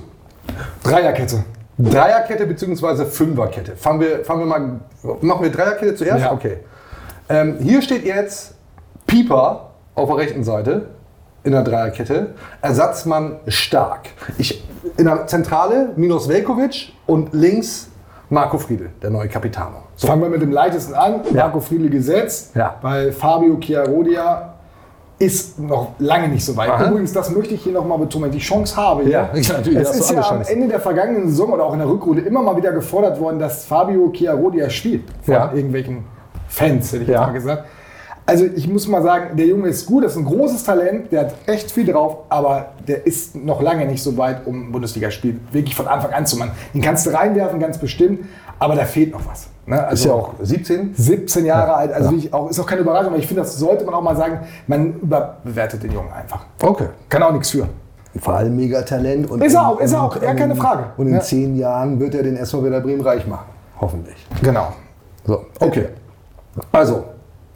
Dreierkette. Dreierkette bzw. Fünferkette. Fangen wir, fangen wir mal, machen wir Dreierkette zuerst? Ja. Okay. Ähm, hier steht jetzt Pieper auf der rechten Seite in der Dreierkette. Ersatzmann stark. Ich, in der Zentrale Minos Velkovic und links Marco Friedl, der neue Capitano. So. Fangen wir mit dem leichtesten an. Marco Friedl gesetzt. Ja. Weil Fabio Chiarodia ist noch lange nicht so weit. Aha. Übrigens, das möchte ich hier nochmal betonen, wenn ich die Chance habe. Ja, (laughs) hier. natürlich, Es ist ja am Chancen. Ende der vergangenen Saison oder auch in der Rückrunde immer mal wieder gefordert worden, dass Fabio Chiarodia spielt. Von Ja. irgendwelchen Fans, hätte ich Ja. mal gesagt. Also ich muss mal sagen, der Junge ist gut, das ist ein großes Talent, der hat echt viel drauf, aber der ist noch lange nicht so weit, um ein Bundesligaspiel wirklich von Anfang an zu machen. Den kannst du reinwerfen, ganz bestimmt, aber da fehlt noch was. Ne? Ist Also ja auch 17. 17 Jahre alt, also wirklich auch, ist auch keine Überraschung, aber ich finde, das sollte man auch mal sagen, man überbewertet den Jungen einfach. Okay. Kann auch nichts für. Vor allem Megatalent. Und Ist er auch, ist er auch, ja, keine Frage. Und in Ja. zehn Jahren wird er den SV Werder Bremen reich machen. Hoffentlich. Genau. So, okay. Also,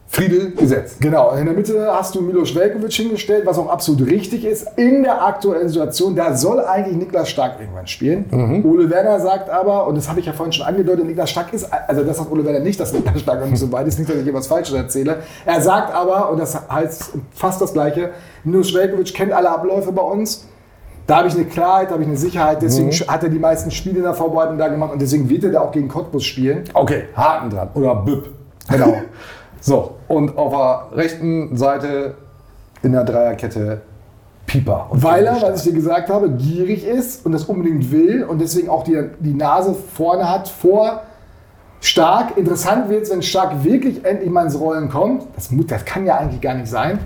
Friedel gesetzt. Genau, in der Mitte hast du Milos Velkovic hingestellt, was auch absolut richtig ist. In der aktuellen Situation, da soll eigentlich Niklas Stark irgendwann spielen. Ole Werner sagt aber, und das habe ich ja vorhin schon angedeutet, Niklas Stark ist, also das sagt Ole Werner nicht, dass Niklas Stark noch nicht so weit ist, nicht, dass ich hier was Falsches erzähle. Er sagt aber, und das heißt fast das Gleiche, Milos Velkovic kennt alle Abläufe bei uns. Da habe ich eine Klarheit, da habe ich eine Sicherheit, deswegen hat er die meisten Spiele in der Vorbereitung da gemacht und deswegen wird er da auch gegen Cottbus spielen. Okay, Haken dran. Oder Büpp. Genau. (laughs) So, und auf der rechten Seite in der Dreierkette Pieper. Weil er, was ich dir gesagt habe, gierig ist und das unbedingt will und deswegen auch die, die Nase vorne hat vor Stark. Interessant wird es, wenn Stark wirklich endlich mal ins Rollen kommt. Das, das kann ja eigentlich gar nicht sein.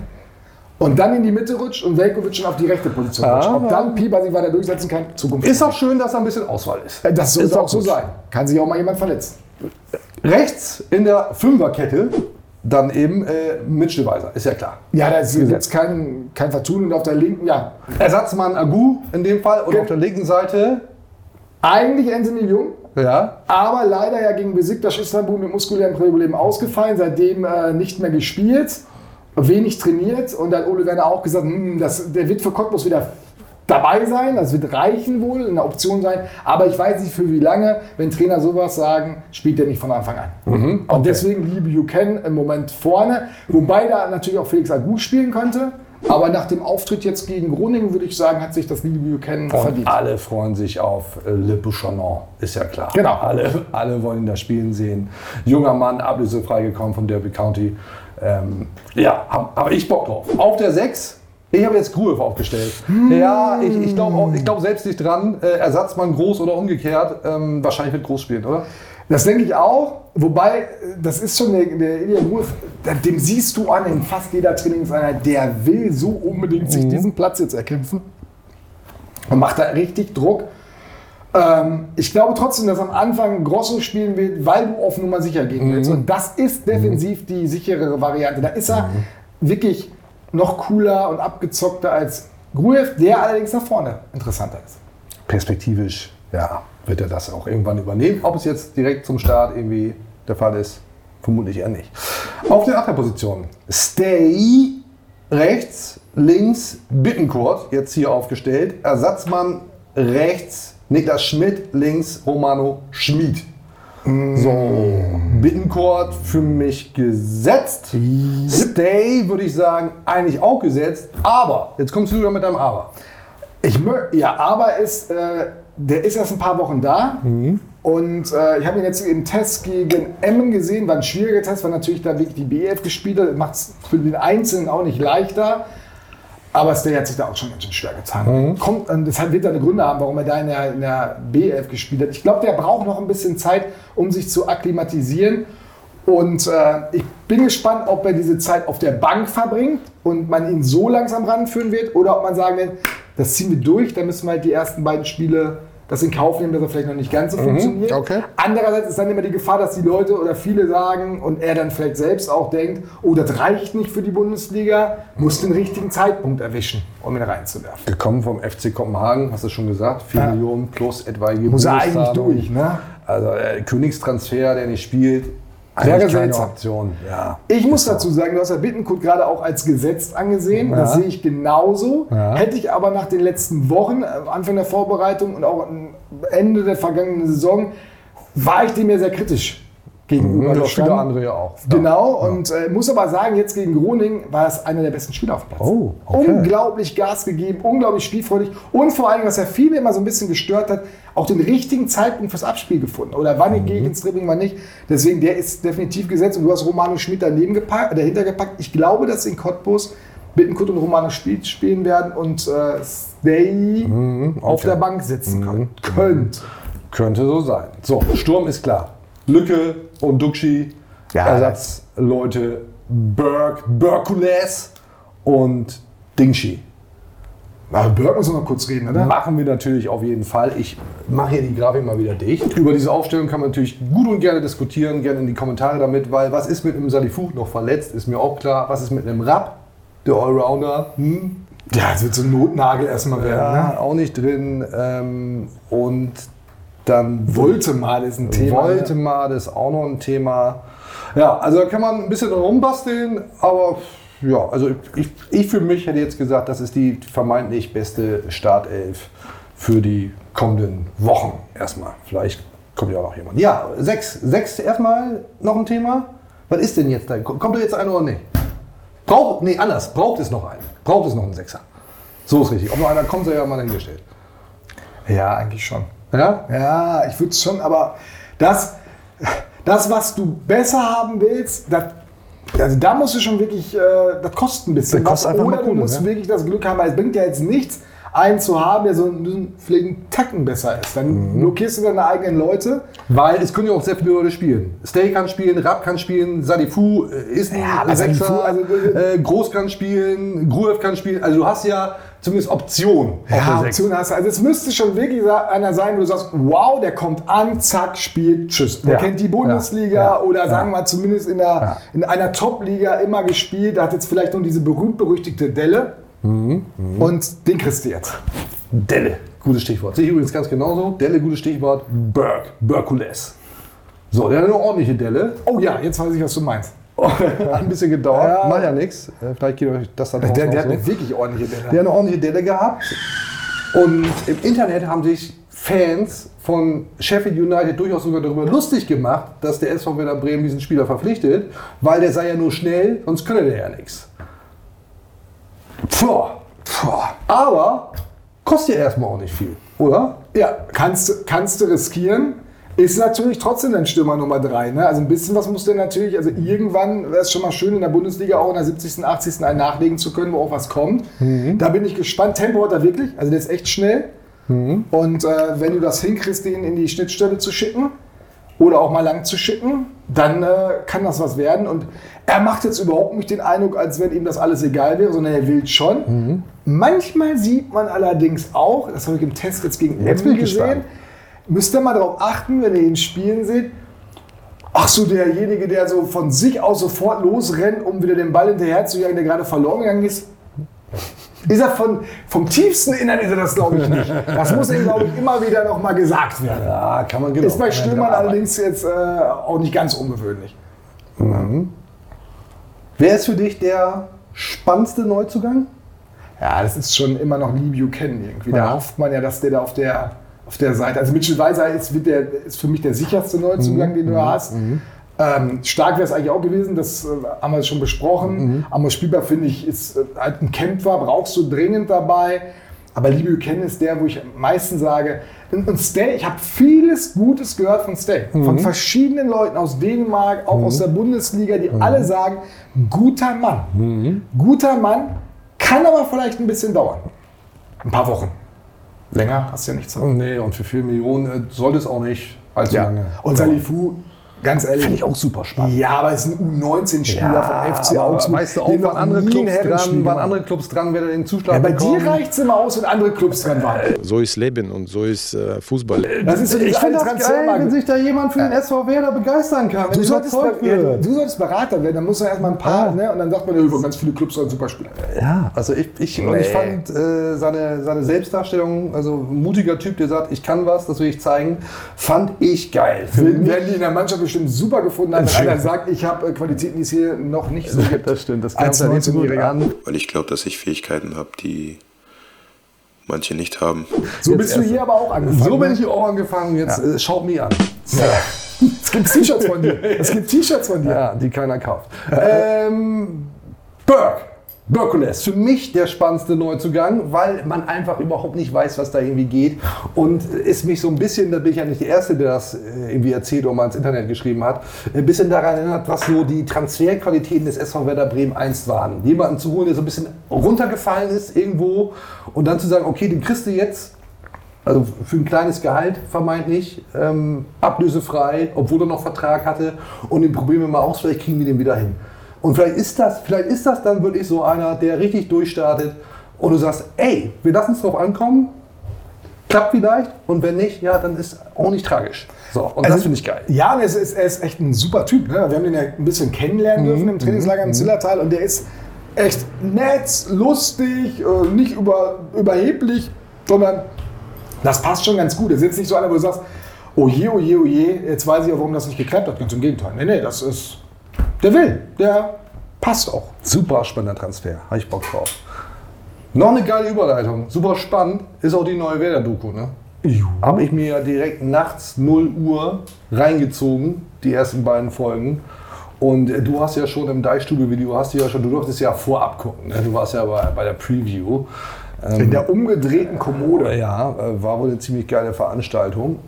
Und dann in die Mitte rutscht und Velkovic schon auf die rechte Position rutscht. Ob dann Pieper sich weiter durchsetzen kann, Zukunft. Ist auch schön, dass da ein bisschen Auswahl ist. Äh, das sollte ist auch auch so sein. Kann sich auch mal jemand verletzen. Rechts in der Fünferkette dann eben äh, Mitchellweiser, ist ja klar. Ja, da ist jetzt kein, kein Vertun und auf der linken, ja. Ersatzmann Agu in dem Fall und Ge- auf der linken Seite, Eigentlich Anthony Jung, ja, aber leider ja gegen Besiktas Istanbul mit muskulären Problemen ausgefallen, seitdem äh, nicht mehr gespielt, wenig trainiert und dann hat Ole Werner auch gesagt, hm, das, der wird für Cottbus wieder dabei sein, das wird reichen wohl, eine Option sein, aber ich weiß nicht für wie lange, wenn Trainer sowas sagen, spielt er nicht von Anfang an. Und deswegen liebe Juken im Moment vorne, wobei da natürlich auch Felix Agu spielen könnte, aber nach dem Auftritt jetzt gegen Groningen würde ich sagen, hat sich das liebe Und verdient. alle freuen sich auf äh, Le Bouchonon, ist ja klar. Genau. Alle, alle wollen ihn da spielen sehen. Junger Mann, ablösefrei gekommen von Derby County. Ähm, ja, habe hab ich Bock drauf. Auf der 6, ich habe jetzt Gruev aufgestellt. Ja, ich, ich glaube ich glaub selbst nicht dran. Äh, Ersatzmann groß oder umgekehrt. Ähm, wahrscheinlich wird groß spielen, oder? Das denke ich auch. Wobei, äh, das ist schon der, der Ilya Gruev, dem siehst du an in fast jeder Trainingseinheit, der will so unbedingt sich diesen Platz jetzt erkämpfen. Und macht da richtig Druck. Ähm, ich glaube trotzdem, dass am Anfang Grosso spielen wird, weil du auf Nummer sicher gehen willst. Und das ist defensiv die sicherere Variante. Da ist er wirklich noch cooler und abgezockter als Gruev, der allerdings nach vorne interessanter ist. Perspektivisch, ja, wird er das auch irgendwann übernehmen. Ob es jetzt direkt zum Start irgendwie der Fall ist, vermutlich eher nicht. Auf der Achterposition. Stay rechts, links Bittencourt, jetzt hier aufgestellt. Ersatzmann rechts, Niklas Schmidt, links Romano Schmid. So, Bittencourt für mich gesetzt. Stay würde ich sagen, eigentlich auch gesetzt. Aber, jetzt kommst du wieder mit deinem Aber. Ich ja, aber ist, äh, der ist erst ein paar Wochen da. Und äh, ich habe ihn jetzt im Test gegen Emmen gesehen, war ein schwieriger Test, weil natürlich da wirklich die BF gespielt hat. Macht es für den Einzelnen auch nicht leichter. Aber Stay hat sich da auch schon ganz schön schwer getan. Kommt, und deshalb wird er eine Gründe haben, warum er da in der, in der B11 gespielt hat. Ich glaube, der braucht noch ein bisschen Zeit, um sich zu akklimatisieren. Und äh, ich bin gespannt, ob er diese Zeit auf der Bank verbringt und man ihn so langsam ranführen wird oder ob man sagen wird, das ziehen wir durch, dann müssen wir halt die ersten beiden Spiele das in Kauf nehmen, dass er vielleicht noch nicht ganz so funktioniert. okay. Andererseits ist dann immer die Gefahr, dass die Leute oder viele sagen und er dann vielleicht selbst auch denkt, oh, das reicht nicht für die Bundesliga, muss den richtigen Zeitpunkt erwischen, um ihn reinzuwerfen. Gekommen vom FC Kopenhagen, hast du schon gesagt, 4 Ja. Millionen plus etwaige Muss er eigentlich durch, ne? Also äh, Königstransfer, der nicht spielt, eigentlich keine seltsam. Option. Ja. Ich muss dazu sagen, du hast ja Bittenkurt gerade auch als gesetzt angesehen. Das Ja. sehe ich genauso. Ja. Hätte ich aber nach den letzten Wochen, am Anfang der Vorbereitung und auch am Ende der vergangenen Saison, war ich dem ja sehr kritisch gegenüber. Ja, viele gestanden. andere ja auch. Genau, und äh, muss aber sagen, jetzt gegen Groningen war es einer der besten Spieler auf dem Platz. Oh, okay. Unglaublich Gas gegeben, unglaublich spielfreudig und vor allem, was ja viele immer so ein bisschen gestört hat, auch den richtigen Zeitpunkt fürs Abspiel gefunden. Oder wann ich gehe ich ins Dribbling, wann nicht. Deswegen, der ist definitiv gesetzt und du hast Romano Schmidt daneben gepackt, dahinter gepackt. Ich glaube, dass in Cottbus Bittenkurt und Romano Schmidt spielen werden und äh, Stay auf der Bank sitzen können. Könnt. Könnte so sein. So, Sturm ist klar. Lücke und Duxi, Ja, Ersatzleute, Berg, Berkules und Dingshi. Aber Burke muss noch mal kurz reden, oder? Machen wir natürlich auf jeden Fall. Ich mache hier die Grafik mal wieder dicht. Über diese Aufstellung kann man natürlich gut und gerne diskutieren, gerne in die Kommentare damit, weil was ist mit einem Salifu noch verletzt, ist mir auch klar. Was ist mit einem Rapp, der Allrounder? Hm? Ja, es wird so ein Notnagel erstmal werden. Ja, Ne? auch nicht drin. Ähm, und dann Wollte mal ist ein Thema. Wollte mal, das ist auch noch ein Thema. Ja, also da kann man ein bisschen rumbasteln, aber ja, also ich, ich für mich hätte jetzt gesagt, das ist die vermeintlich beste Startelf für die kommenden Wochen erstmal. Vielleicht kommt ja auch noch jemand. Ja, sechs, sechs erstmal noch ein Thema. Was ist denn jetzt da? Kommt da jetzt einer oder nicht? Braucht, nee, anders. Braucht es noch einen? Braucht es noch einen Sechser? So ist richtig. Ob noch einer kommt, sei ja mal dahingestellt. Ja, eigentlich schon. Ja? Ja, ich würde es schon, aber das, das, was du besser haben willst, das, also da musst du schon wirklich, äh, das kostet ein bisschen. Das kostet was, oder du Kohle, musst ne? wirklich das Glück haben, weil es bringt ja jetzt nichts, einen zu haben, der so einen, vielleicht einen Tacken besser ist. Dann Mhm. blockierst du deine eigenen Leute. Weil es können ja auch sehr viele Leute spielen. Stay kann spielen, Rapp kann spielen, Sadifu äh, ist ein Ja, Sechser, also, äh, Groß kann spielen, Gruev kann spielen. Also du hast ja zumindest Option Ja. Option hast du. Also es müsste schon wirklich einer sein, wo du sagst, wow, der kommt an, zack, spielt, tschüss. Der Ja. kennt die Bundesliga Ja. Oder sagen wir mal zumindest in, der, in einer Top-Liga immer gespielt. Der hat jetzt vielleicht noch diese berühmt-berüchtigte Delle. Mhm. Und den kriegst du jetzt. Delle, gutes Stichwort. Sehe ich übrigens ganz genauso. Delle, gutes Stichwort. Berg, Berkules. So, der hat eine ordentliche Delle. Oh ja, jetzt weiß ich, was du meinst. (laughs) hat ein bisschen gedauert, Ja. macht ja nichts. Vielleicht geht euch das dann Der, auch der noch hat so. eine wirklich ordentliche Delle. Der hat eine ordentliche Delle gehabt. Und im Internet haben sich Fans von Sheffield United durchaus sogar darüber lustig gemacht, dass der SV Werder Bremen diesen Spieler verpflichtet, weil der sei ja nur schnell, sonst könne der ja nichts. Puh. Puh. Aber kostet ja erstmal auch nicht viel, oder? Ja, kannst, kannst du riskieren. Ist natürlich trotzdem ein Stürmer Nummer 3. Ne? Also ein bisschen was muss der natürlich, also irgendwann wäre es schon mal schön in der Bundesliga auch in der 70., 80. einen nachlegen zu können, wo auch was kommt. Da bin ich gespannt. Tempo hat er wirklich, also der ist echt schnell. Und äh, wenn du das hinkriegst, den in die Schnittstelle zu schicken oder auch mal lang zu schicken, dann äh, kann das was werden. Und er macht jetzt überhaupt nicht den Eindruck, als wenn ihm das alles egal wäre, sondern er will schon. Manchmal sieht man allerdings auch, das habe ich im Test jetzt gegen Jetzt ich gespannt. Müsst ihr mal darauf achten, wenn ihr ihn spielen seht. Ach so, derjenige, der so von sich aus sofort losrennt, um wieder den Ball hinterher zu jagen, der gerade verloren gegangen ist. Ist er von, vom tiefsten Innern ist er das, glaube ich, nicht. Das muss ihm, glaube ich, immer wieder noch mal gesagt werden. Ja, kann man genau. Ist bei Stürmern allerdings jetzt äh, auch nicht ganz ungewöhnlich. Wer ist für dich der spannendste Neuzugang? Ja, das ist schon immer noch Lee Buchanan irgendwie. Da Ja. hofft man ja, dass der da auf der, auf der Seite. Also Mitchell Weiser ist, der, ist für mich der sicherste Neuzugang, den du hast. Ähm, stark wäre es eigentlich auch gewesen, das äh, haben wir schon besprochen. Aber spielbar finde ich, ist äh, halt ein Kämpfer, brauchst du dringend dabei. Aber Lee Buchanan ist der, wo ich am meisten sage. Und und Stay, ich habe vieles Gutes gehört von Stay. Von verschiedenen Leuten aus Dänemark, auch aus der Bundesliga, die alle sagen, guter Mann. Guter Mann, kann aber vielleicht ein bisschen dauern. Ein paar Wochen. Länger hast du ja nichts. Nee, und für 4 Millionen äh, sollte es auch nicht allzu lange. Und Salifu, ganz ehrlich. Finde ich auch super spannend. Ja, aber es ist ein U19-Spieler von FC aber Augsburg. Weißt du auch, waren andere, Clubs dran, waren andere Clubs dran, wer da den Zuschlag Ja, bei bekommen. dir reicht es immer aus, wenn andere Clubs dran waren. So ist Leben und so ist äh, Fußball. Das ist so Ich finde das geil, wenn sich da jemand für den SV Werder begeistern kann. wenn Du solltest, ja, du solltest Berater werden, dann muss er erstmal ein paar, ne? und dann sagt man, ja, ganz viele Clubs sollen super Spieler. Ja, also ich, ich, und ich fand äh, seine, seine Selbstdarstellung, also ein mutiger Typ, der sagt, ich kann was, das will ich zeigen, fand ich geil. Für mich- die in der Mannschaft bestimmt super gefunden haben, wenn einer sagt, ich habe äh, Qualitäten, die es hier noch nicht so gibt. das stimmt, das kam Als ja nicht so gut 19-Jähriger. an. Weil ich glaube, dass ich Fähigkeiten habe, die manche nicht haben. So bist du hier aber auch angefangen. So bin ne? ich hier auch angefangen, jetzt äh, schaut mich an. Es gibt T-Shirts von dir. Es gibt T-Shirts von dir. Ja, die keiner kauft. ähm, Burke. Berkules, für mich der spannendste Neuzugang, weil man einfach überhaupt nicht weiß, was da irgendwie geht. Und ist mich so ein bisschen, da bin ich ja nicht der Erste, der das äh, irgendwie erzählt oder mal ins Internet geschrieben hat, ein bisschen daran erinnert, was so die Transferqualitäten des SV Werder Bremen einst waren. Jemanden zu holen, der so ein bisschen runtergefallen ist irgendwo und dann zu sagen, okay, den kriegst du jetzt also für ein kleines Gehalt vermeintlich, ähm, ablösefrei, obwohl er noch Vertrag hatte und den probieren wir mal aus, vielleicht kriegen wir den wieder hin. Und vielleicht ist das, vielleicht ist das dann wirklich so einer, der richtig durchstartet und du sagst, ey, wir lassen es drauf ankommen, klappt vielleicht und wenn nicht, ja, dann ist auch nicht tragisch. So, und das finde ich geil. Ja, er ist, er ist echt ein super Typ. Ne? Wir haben den ja ein bisschen kennenlernen dürfen im Trainingslager im Zillertal und der ist echt nett, lustig, äh, nicht über, überheblich, sondern das passt schon ganz gut. Er ist jetzt nicht so einer, wo du sagst, oh je, oh je, oh je, jetzt weiß ich auch, warum das nicht geklappt hat. Ganz im Gegenteil. Nee, nee, das ist, der will, der passt auch. Super spannender Transfer, habe ich Bock drauf. Noch eine geile Überleitung, super spannend, ist auch die neue Werder-Doku, ne? Habe ich mir ja direkt nachts 0 Uhr reingezogen, die ersten beiden Folgen. Und äh, du hast ja schon im Deichstube-Video, hast du ja schon, du durftest ja vorab gucken, ne? du warst ja bei, bei der Preview. In der umgedrehten Kommode. Ja, äh, war wohl eine ziemlich geile Veranstaltung.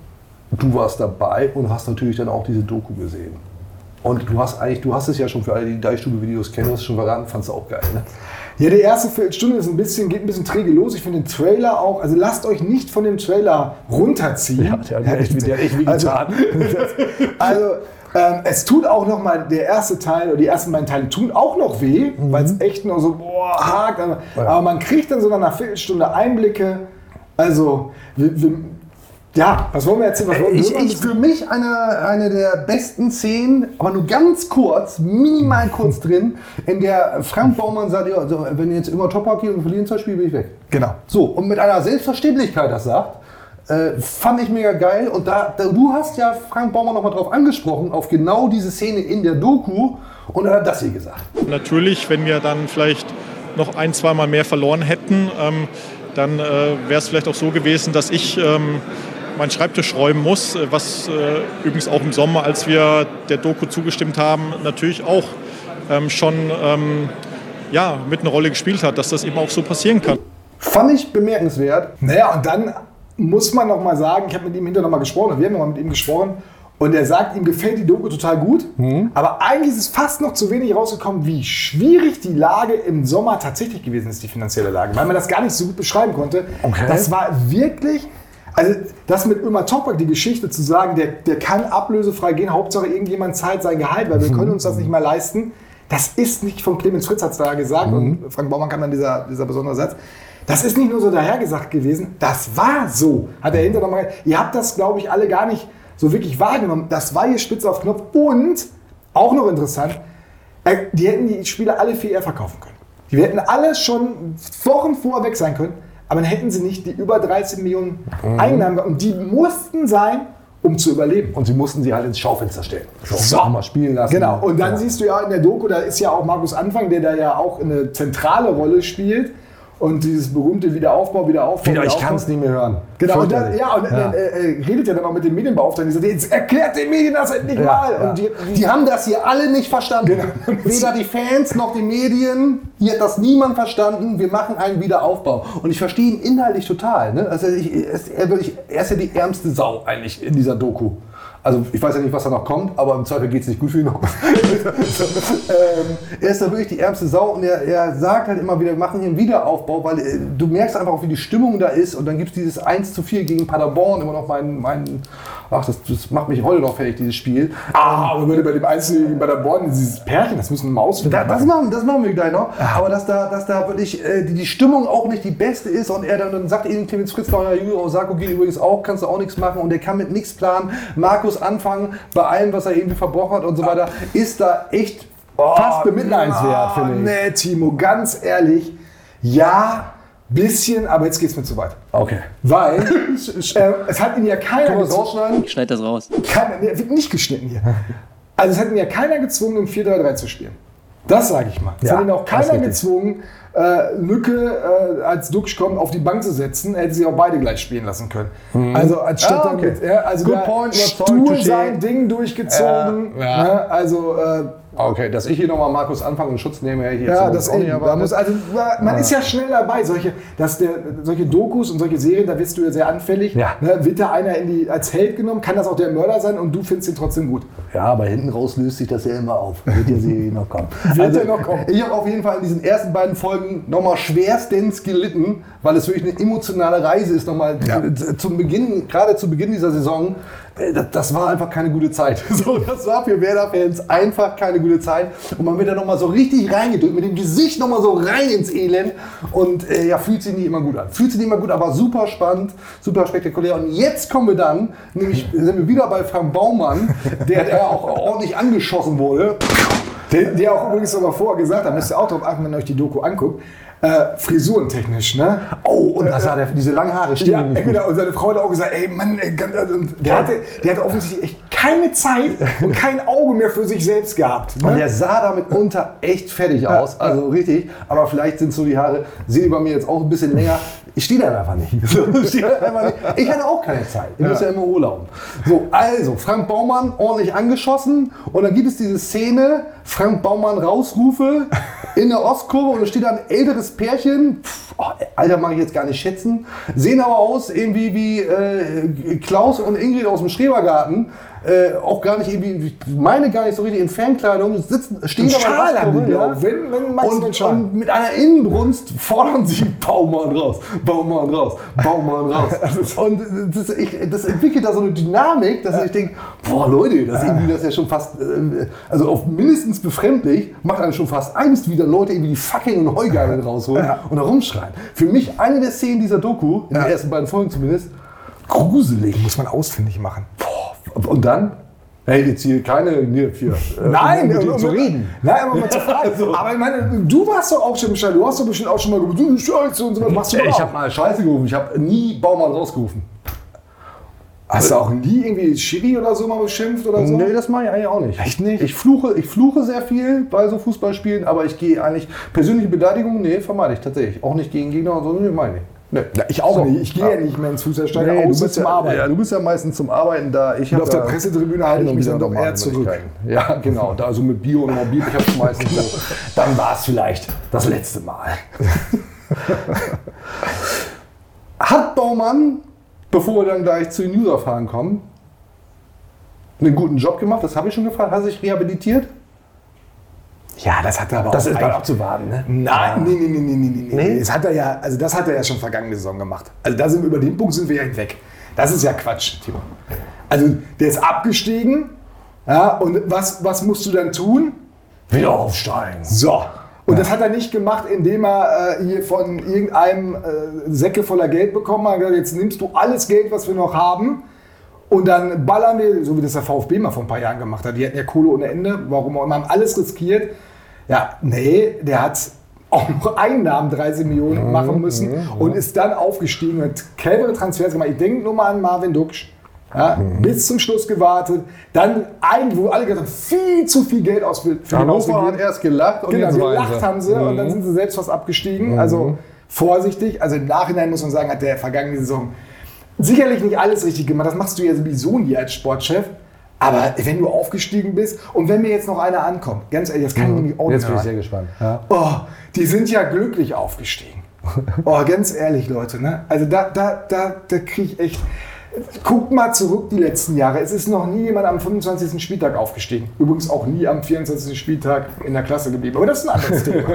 Du warst dabei und hast natürlich dann auch diese Doku gesehen. Und du hast eigentlich, du hast es ja schon für alle, die die Deichstube-Videos kennen, hast es schon verraten, fandst du auch geil, ne? Ja, die erste Viertelstunde ist ein bisschen, geht ein bisschen träge los. Ich finde den Trailer auch, also lasst euch nicht von dem Trailer runterziehen. Ja, der hat echt- der hat echt also, wehgetan. (laughs) also ähm, es tut auch noch mal, der erste Teil oder die ersten beiden Teile tun auch noch weh, Mhm. weil es echt noch so, boah, hakt. Aber, aber man kriegt dann so nach einer Viertelstunde Einblicke. Also, wir, wir, ja, was wollen wir erzählen? Was wollen wir Ich, hören? ich, für mich eine, eine der besten Szenen, aber nur ganz kurz, minimal kurz drin, in der Frank Baumann sagt, ja, also, wenn ihr jetzt immer Top geht und verlieren zwei Spiele, bin ich weg. Genau. So, und mit einer Selbstverständlichkeit das sagt, äh, fand ich mega geil. Und da, da, du hast ja Frank Baumann nochmal drauf angesprochen, auf genau diese Szene in der Doku. Und er hat das hier gesagt. Natürlich, wenn wir dann vielleicht noch ein, zweimal mehr verloren hätten, ähm, dann äh, wäre es vielleicht auch so gewesen, dass ich ähm, meinen Schreibtisch räumen muss, äh, was äh, übrigens auch im Sommer, als wir der Doku zugestimmt haben, natürlich auch ähm, schon ähm, ja, mit einer Rolle gespielt hat, dass das eben auch so passieren kann. Fand ich bemerkenswert. Naja, und dann muss man noch mal sagen, ich habe mit ihm hinterher noch mal gesprochen, wir haben noch mal mit ihm gesprochen, und er sagt, ihm gefällt die Doku total gut, Mhm. aber eigentlich ist es fast noch zu wenig rausgekommen, wie schwierig die Lage im Sommer tatsächlich gewesen ist, die finanzielle Lage, weil man das gar nicht so gut beschreiben konnte. Okay. Das war wirklich, also das mit Ömer Toprak, die Geschichte zu sagen, der, der kann ablösefrei gehen, Hauptsache irgendjemand zahlt sein Gehalt, weil wir Mhm. können uns das nicht mehr leisten. Das ist nicht von Clemens Fritz hat es da gesagt Mhm. und Frank Baumann kam dann dieser, dieser besondere Satz. Das ist nicht nur so dahergesagt gewesen, das war so. Hat er hinterher nochmal gesagt. Ihr habt das, glaube ich, alle gar nicht so wirklich wahrgenommen. Das war hier spitze auf Knopf und, auch noch interessant, äh, die hätten die Spiele alle viel eher verkaufen können. Die hätten alle schon Wochen vorher weg sein können, aber dann hätten sie nicht die über 13 Millionen Mhm. Einnahmen gehabt. Und die mussten sein, um zu überleben. Und sie mussten sie halt ins Schaufenster stellen. So. Mal spielen lassen. Genau, und dann Ja. siehst du ja in der Doku, da ist ja auch Markus Anfang, der da ja auch eine zentrale Rolle spielt. Und dieses berühmte Wiederaufbau, Wiederaufbau. Wieder, ich kann es nicht mehr hören. Genau, und dann, ja, und dann äh, äh, redet ja dann auch mit den Medienbeauftragten. Die sagt, jetzt erklärt den Medien das endlich Ja, mal. ja. Und die, die, haben das hier alle nicht verstanden. Genau. (laughs) Weder die Fans noch die Medien. Hier hat das niemand verstanden. Wir machen einen Wiederaufbau. Und ich verstehe ihn inhaltlich total. Ne? Also ich, er, er ist ja die ärmste Sau eigentlich in dieser Doku. Also ich weiß ja nicht, was da noch kommt, aber im Zweifel geht es nicht gut für ihn (laughs) ähm, er ist da wirklich die ärmste Sau und er, er sagt halt immer wieder, wir machen hier einen Wiederaufbau, weil äh, du merkst einfach auch, wie die Stimmung da ist und dann gibt es dieses 1 zu 4 gegen Paderborn, immer noch mein, mein ach, das, das macht mich heute noch fertig, dieses Spiel. ah, aber bei dem Einzelnen bei der Born, dieses Pärchen, das müssen wir mal ausfinden. Da, das, machen, das machen wir gleich noch. Aber dass da, dass da wirklich äh, die, die Stimmung auch nicht die beste ist und er dann, dann sagt eben Clemens Fritz, ja, Jürgen Osako geht übrigens auch, kannst du auch nichts machen und der kann mit nichts planen. Markus anfangen bei allem, was er irgendwie verbrochen hat und so weiter, ist da echt fast bemitleidenswert, oh, finde ich. Nee, Timo, ganz ehrlich, ja, bisschen, aber jetzt geht's mir zu weit. Okay. Weil (laughs) äh, es hat ihn ja keiner gezwungen. Ich schneide das raus. Keiner, der wird nicht geschnitten hier. Also es hat ihn ja keiner gezwungen, im 4-3-3 zu spielen. Das sage ich mal. Es Ja, hat ihn auch keiner gezwungen, äh, Lücke äh, als Duxch kommt auf die Bank zu setzen. Er hätte sie auch beide gleich spielen lassen können. Also anstatt Ah, okay. damit, ja, also Good der point, stur sein Ding durchgezogen. Ja, ja. Ne? Also äh, Okay, dass ich hier nochmal Markus anfange und Schutz nehme, hätte ich jetzt ja, das auch nicht. Da muss, also, man ist ja schnell dabei. Solche, dass der, solche Dokus und solche Serien, da wirst du ja sehr anfällig. Ja. Ne, wird da einer in die, als Held genommen, kann das auch der Mörder sein und du findest ihn trotzdem gut. Ja, aber hinten raus löst sich das ja immer auf. Wird ja Serie noch kommen. (laughs) Also, Wird ja noch kommen. Ich habe auf jeden Fall in diesen ersten beiden Folgen nochmal schwerstens gelitten, weil es wirklich eine emotionale Reise ist. Nochmal äh, zum Beginn, gerade zu Beginn dieser Saison, das, das war einfach keine gute Zeit. (laughs) So, das war für Werder-Fans einfach keine gute Zeit. Und man wird da nochmal so richtig reingedrückt, mit dem Gesicht nochmal so rein ins Elend. Und äh, ja, fühlt sich nicht immer gut an. Fühlt sich nicht immer gut, aber super spannend, super spektakulär. Und jetzt kommen wir dann, nämlich sind wir wieder bei Frank Baumann, der, der auch ordentlich angeschossen wurde. Der, der auch übrigens noch mal vorher gesagt hat, müsst ihr auch darauf achten, wenn ihr euch die Doku anguckt, äh, frisurentechnisch, ne? Oh, und das hat er, diese langen Haare stehen Ja, nicht genau. Und seine Frau hat auch gesagt, ey Mann, ey, ganz- und der, hatte, der hatte offensichtlich echt keine Zeit und kein Auge mehr für sich selbst gehabt. Und Ne? der sah damit unter echt fertig aus, also richtig. Aber vielleicht sind so die Haare, sehen bei mir jetzt auch ein bisschen länger. Ich stehe da einfach nicht. (laughs) So, einfach nicht. Ich hatte auch keine Zeit. Ich muss ja immer Urlaub. So, also, Frank Baumann ordentlich angeschossen. Und dann gibt es diese Szene, Frank Baumann Rausrufe in der Ostkurve und da steht ein älteres Pärchen. Pff, oh, Alter, mag ich jetzt gar nicht schätzen. Sehen aber aus irgendwie wie äh, Klaus und Ingrid aus dem Schrebergarten. Äh, auch gar nicht irgendwie, ich meine gar nicht so richtig in Fankleidung, sitzen, stehen aber Schal haben die, ja. Wenn- wenn Max und, und mit einer Inbrunst fordern sie Baumann raus, Baumann raus, Baumann raus. (laughs) Und das, ich, das entwickelt da so eine Dynamik, dass ich denke, boah Leute, das ist irgendwie das ist ja schon fast, äh, also auf mindestens befremdlich, macht einen schon fast Angst, wie da Leute irgendwie die fucking und Heugeilen (laughs) rausholen und da rumschreien. Für mich eine der Szenen dieser Doku, in den ersten beiden Folgen zumindest, gruselig. Muss man ausfindig machen. Und dann? Hey, jetzt hier keine, hier, hier, äh, (laughs) Nein, um mit um- zu reden. Nein, aber mal zu (laughs) fragen. Also. Aber ich meine, du warst doch auch schon im Stadion. Du hast doch bestimmt auch schon mal gesagt, du Scheiße und sowas machst du Ich habe mal Scheiße gerufen, ich habe nie Baumann rausgerufen. Hast du auch nie irgendwie Schiri oder so mal beschimpft oder so? Nee, das mache ich eigentlich auch nicht. Echt nicht? Ich fluche, ich fluche sehr viel bei so Fußballspielen, aber ich gehe eigentlich persönliche Beleidigungen, nee, vermeide ich tatsächlich. Auch nicht gegen Gegner und so, nee, meine ich. Nee. Ja, ich auch So. nicht. Ich gehe ja. nicht mehr ins Fußballstadion, Nee, du bist zum ja, Arbeiten. Ja, du bist ja meistens zum Arbeiten da. Ich Und auf der ja Pressetribüne halte ich mich dann doch eher zurück. (laughs) Ja, genau. Da so mit Bio und Mobil, ich hab's meistens so. Dann war es vielleicht das letzte Mal. (laughs) Hat Baumann, bevor wir dann gleich zu den User-Fragen kommen, einen guten Job gemacht? Das habe ich schon gefragt. Hat sich rehabilitiert? Ja, das hat er aber Das auch ist bald abzuwarten, ne? Nein, nee, nee, nee, nee, nee, nee, Nee? nee. Das hat er ja, also das hat er ja schon vergangene Saison gemacht. Also da sind wir, über den Punkt sind wir ja hinweg. Das ist ja Quatsch, Timo. Also der ist abgestiegen. Ja, und was, was musst du dann tun? Wieder aufsteigen. So. Und das hat er nicht gemacht, indem er äh, hier von irgendeinem äh, Säcke voller Geld bekommen hat. Gesagt, Jetzt nimmst du alles Geld, was wir noch haben. Und dann ballern wir, so wie das der VfB mal vor ein paar Jahren gemacht hat. Die hatten ja Kohle ohne Ende. Warum auch immer, haben alles riskiert. Ja, nee, der hat auch noch Einnahmen 30 Millionen machen müssen und ist dann aufgestiegen und hat clevere Transfers gemacht. Ich denke nur mal an Marvin Duksch. Ja, Bis zum Schluss gewartet. Dann ein, wo alle gesagt haben, viel zu viel Geld aus für Hannover hat erst gelacht und Genau, jetzt gelacht haben sie und dann Mhm. sind sie selbst fast abgestiegen. Also vorsichtig. Also im Nachhinein muss man sagen, hat der vergangene Saison sicherlich nicht alles richtig gemacht. Das machst du ja sowieso nie als Sportchef. Aber wenn du aufgestiegen bist und wenn mir jetzt noch einer ankommt, ganz ehrlich, das kann ich nämlich auch Mhm. Jetzt nicht bin ich sehr gespannt. Ja. Oh, die sind ja glücklich aufgestiegen. (laughs) Oh, ganz ehrlich, Leute. Ne? Also da, da, da, da kriege ich echt. Guckt mal zurück die letzten Jahre. Es ist noch nie jemand am 25. Spieltag aufgestiegen. Übrigens auch nie am 24. Spieltag in der Klasse geblieben. Aber das ist ein anderes Thema. (laughs)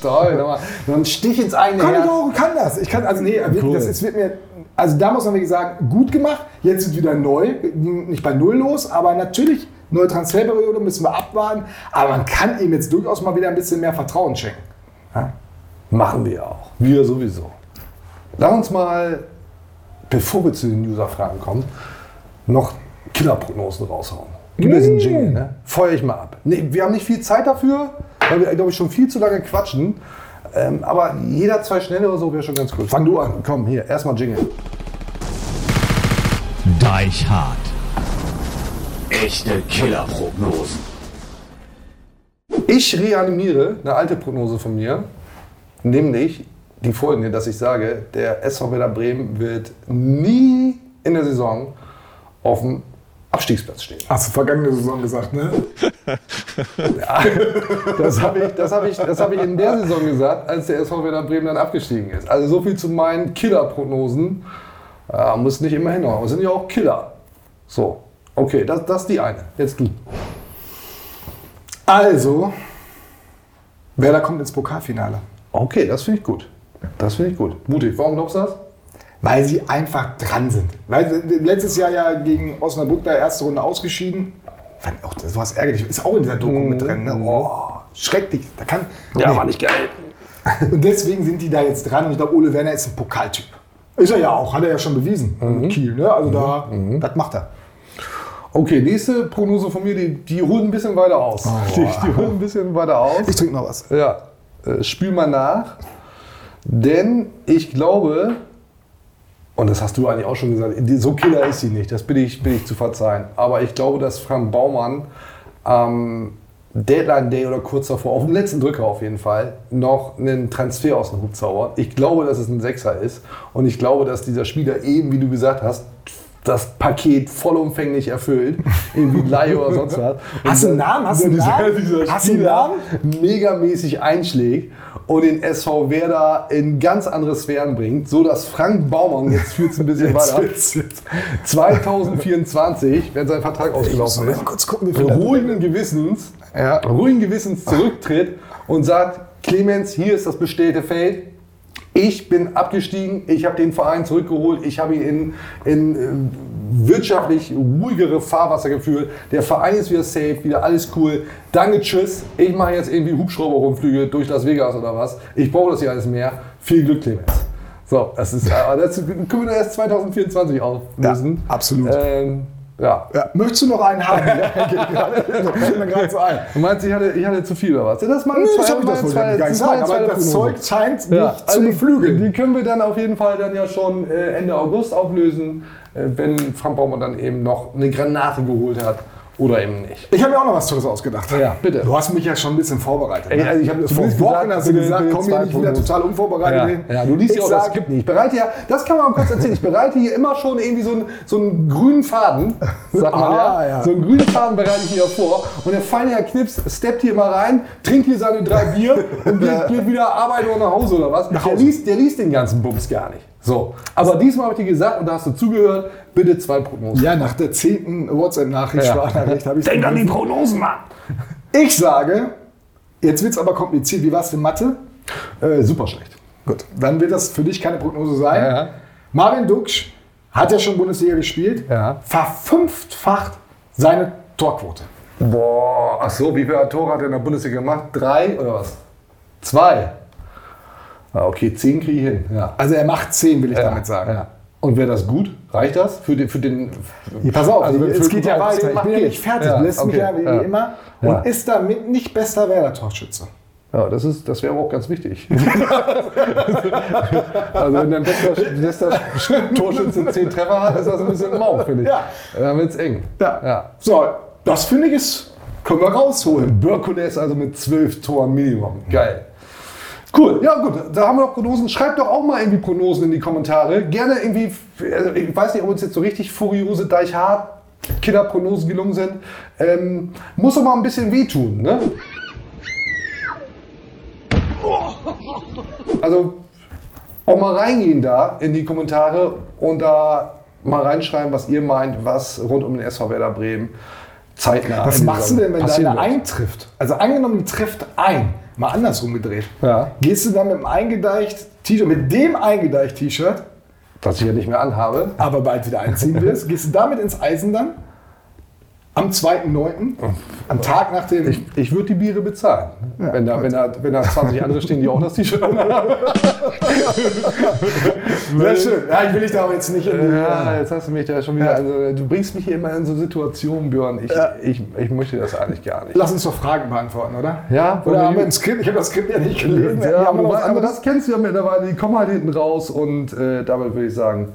Toll, nochmal. So ein Stich ins eigene kann ich Herz. auch, kann das. Ich kann, also nee, wirklich, Cool. das ist, wird mir, also da muss man wirklich sagen, gut gemacht. Jetzt ist wieder neu, nicht bei Null los, aber natürlich, neue Transferperiode müssen wir abwarten. Aber man kann ihm jetzt durchaus mal wieder ein bisschen mehr Vertrauen schenken. Machen wir auch. Wir sowieso. Lass uns mal, bevor wir zu den User-Fragen kommen, noch Killerprognosen raushauen. Gib mir diesen Jingle, ne? Feuer ich mal ab. Nee, wir haben nicht viel Zeit dafür, weil wir, glaube ich, schon viel zu lange quatschen. Ähm, aber jeder zwei schnelle oder so wäre schon ganz cool. Fang du an. Komm, hier, erstmal Jingle. Deichhard. Echte Killerprognosen. Ich reanimiere eine alte Prognose von mir, nämlich die folgende, dass ich sage, der SV Werder Bremen wird nie in der Saison auf dem Abstiegsplatz stehen. Hast du vergangene Saison gesagt, ne? (laughs) Das habe ich, das hab ich, das hab ich in der Saison gesagt, als der SV Werder Bremen dann abgestiegen ist. Also so viel zu meinen Killer-Prognosen. Ja, muss nicht immer hinhauen, es sind ja auch Killer. So, okay, das, das ist die eine. Jetzt du. Also, Werder kommt ins Pokalfinale. Okay, das finde ich gut. Das finde ich gut. Mutig, warum glaubst du das? Weil sie einfach dran sind. Weil sie letztes Jahr ja gegen Osnabrück der erste Runde ausgeschieden. Fand auch das was ärgerlich. Ist auch in dieser Doku mit drin. Ne? Oh, schrecklich. Da kann, Ja, war nicht geil. (laughs) Und deswegen sind die da jetzt dran. Und ich glaube, Ole Werner ist ein Pokaltyp. Ist er ja auch, hat er ja schon bewiesen mit Kiel. Ne? Also da, das macht er. Okay, nächste Prognose von mir, die, die holt ein bisschen weiter aus. Die, die holt ein bisschen weiter aus. Ich trinke noch was. Ja, äh, spül mal nach. Denn ich glaube, und das hast du eigentlich auch schon gesagt, so Killer ist sie nicht, das bin ich, bin ich zu verzeihen. Aber ich glaube, dass Frank Baumann am Deadline Day oder kurz davor, auf dem letzten Drücker auf jeden Fall, noch einen Transfer aus dem Hut zaubert. Ich glaube, dass es ein Sechser ist. Und ich glaube, dass dieser Spieler eben, wie du gesagt hast, das Paket vollumfänglich erfüllt. Irgendwie Laie oder sonst was. Hast du einen Und Namen? Hast du einen Namen? Dieser Hast einen Namen? megamäßig einschlägt und den SV Werder in ganz andere Sphären bringt, so dass Frank Baumann, jetzt führt es ein bisschen Jetzt weiter, wird's jetzt. 2024, wenn sein Vertrag ausgelaufen ist, kurz gucken, ruhigen Gewissens, ja, ruhigen Gewissens zurücktritt und sagt, Clemens, hier ist das bestellte Feld, ich bin abgestiegen, ich habe den Verein zurückgeholt, ich habe ihn in, in äh, wirtschaftlich ruhigere Fahrwasser geführt. Der Verein ist wieder safe, wieder alles cool. Danke, tschüss. Ich mache jetzt irgendwie Hubschrauber-Rundflüge durch Las Vegas oder was. Ich brauche das hier alles mehr. Viel Glück, Clemens. So, das ist, äh, das (laughs) können wir erst 2024 auflösen. Ja, absolut. Ähm, ja. Ja, möchtest du noch einen haben? (laughs) ja, geht gerade. Fällt mir gerade so ein. Du meinst, ich hatte, ich hatte zu viel oder was? Das meine Nee, zwei- das hab ich das wohl gar nicht sagen, aber das. Zeug scheint Ja, zu also beflügeln. Die können wir dann auf jeden Fall dann ja schon äh, Ende August auflösen, äh, wenn Frank Baumann dann eben noch eine Granate geholt hat Oder eben nicht. Ich habe mir auch noch was Tolles ausgedacht. Ja, bitte. Du hast mich ja schon ein bisschen vorbereitet. Ne? also ich habe Vor Wochen gesagt, hast du gesagt, komm hier nicht wieder total unvorbereitet Ja, hin. ja, du liest ja auch das sag, Skript nicht. Ich bereite ja, das kann man mal kurz erzählen, ich bereite hier immer schon irgendwie so einen, so einen grünen Faden, (laughs) sagt man Ah, ja. ja. So einen grünen Faden bereite ich hier vor. Und der feine Herr Knips steppt hier mal rein, trinkt hier seine drei Bier und geht, (laughs) geht wieder arbeiten oder nach Hause oder was. Der liest, der liest den ganzen Bums gar nicht. So, aber diesmal habe ich dir gesagt, und da hast du zugehört, bitte zwei Prognosen. Ja, nach der zehnten WhatsApp-Nachricht, Ja. Sprachnachricht, habe ich Denk an die Prognosen, Mann! Ich sage, jetzt wird es aber kompliziert. Wie war es in Mathe? Äh, super schlecht. Gut, dann wird das für dich keine Prognose sein. Ja. Marvin Duksch hat ja schon Bundesliga gespielt, Ja. verfünffacht seine Torquote. Boah, ach so, wie viele Tore hat er in der Bundesliga gemacht? Drei oder was? Zwei. Ah, okay, zehn kriege ich hin. Ja. Also er macht 10, will ich Ja, damit sagen. Ja. Und wäre das gut? Reicht das für den? Für den Ja, pass auf, Also, wenn es geht ja weiter. Ich bin ja nicht fertig. Ja, lässt mich okay, ja wie immer. Und ist damit nicht bester Werder-Torschütze. Ja, das, ist, das wäre auch ganz wichtig. (laughs) also wenn dein bester, Torschütze zehn Treffer hat, ist das ein bisschen mau, finde ich. Ja. Dann wird es eng. Ja. So, das finde ich ist, können wir rausholen. Birkules also mit zwölf Toren Minimum. Geil. Cool, ja gut, da haben wir noch Prognosen. Schreibt doch auch mal irgendwie Prognosen in die Kommentare. Gerne irgendwie, also ich weiß nicht, ob uns jetzt so richtig furiose Deichhardt Killerprognosen gelungen sind. Ähm, muss doch mal ein bisschen wehtun, ne? Also auch mal reingehen da in die Kommentare und da mal reinschreiben, was ihr meint, was rund um den SV Werder Bremen zeitnah. Was machst du denn, wenn deine eintrifft? Also angenommen, die trifft ein. Mal andersrum gedreht. Ja. Gehst du dann mit dem eingedeicht T-Shirt, mit dem eingedeicht T-Shirt, Was ich ja nicht mehr anhabe. aber bald wieder einziehen wirst, gehst du damit ins Eisen dann? Am 2.9., am Tag nach dem. Ich, ich würde die Biere bezahlen. wenn, da, wenn, da, wenn da 20 andere stehen, die auch das T-Shirt anhaben. (laughs) Sehr schön. Ja, ich will dich da auch jetzt nicht in Ja, jetzt hast du mich da schon wieder. Also, du bringst mich hier immer in so Situationen, Björn. Ich, Ja. ich, ich möchte das eigentlich gar nicht. Lass uns doch Fragen beantworten, oder? Ja, Oder haben wir ein Skript? Ich habe das Skript ja nicht gelesen. Ja, haben was aber anderes. das kennst du ja mittlerweile. Die kommen halt hinten raus und äh, damit würde ich sagen,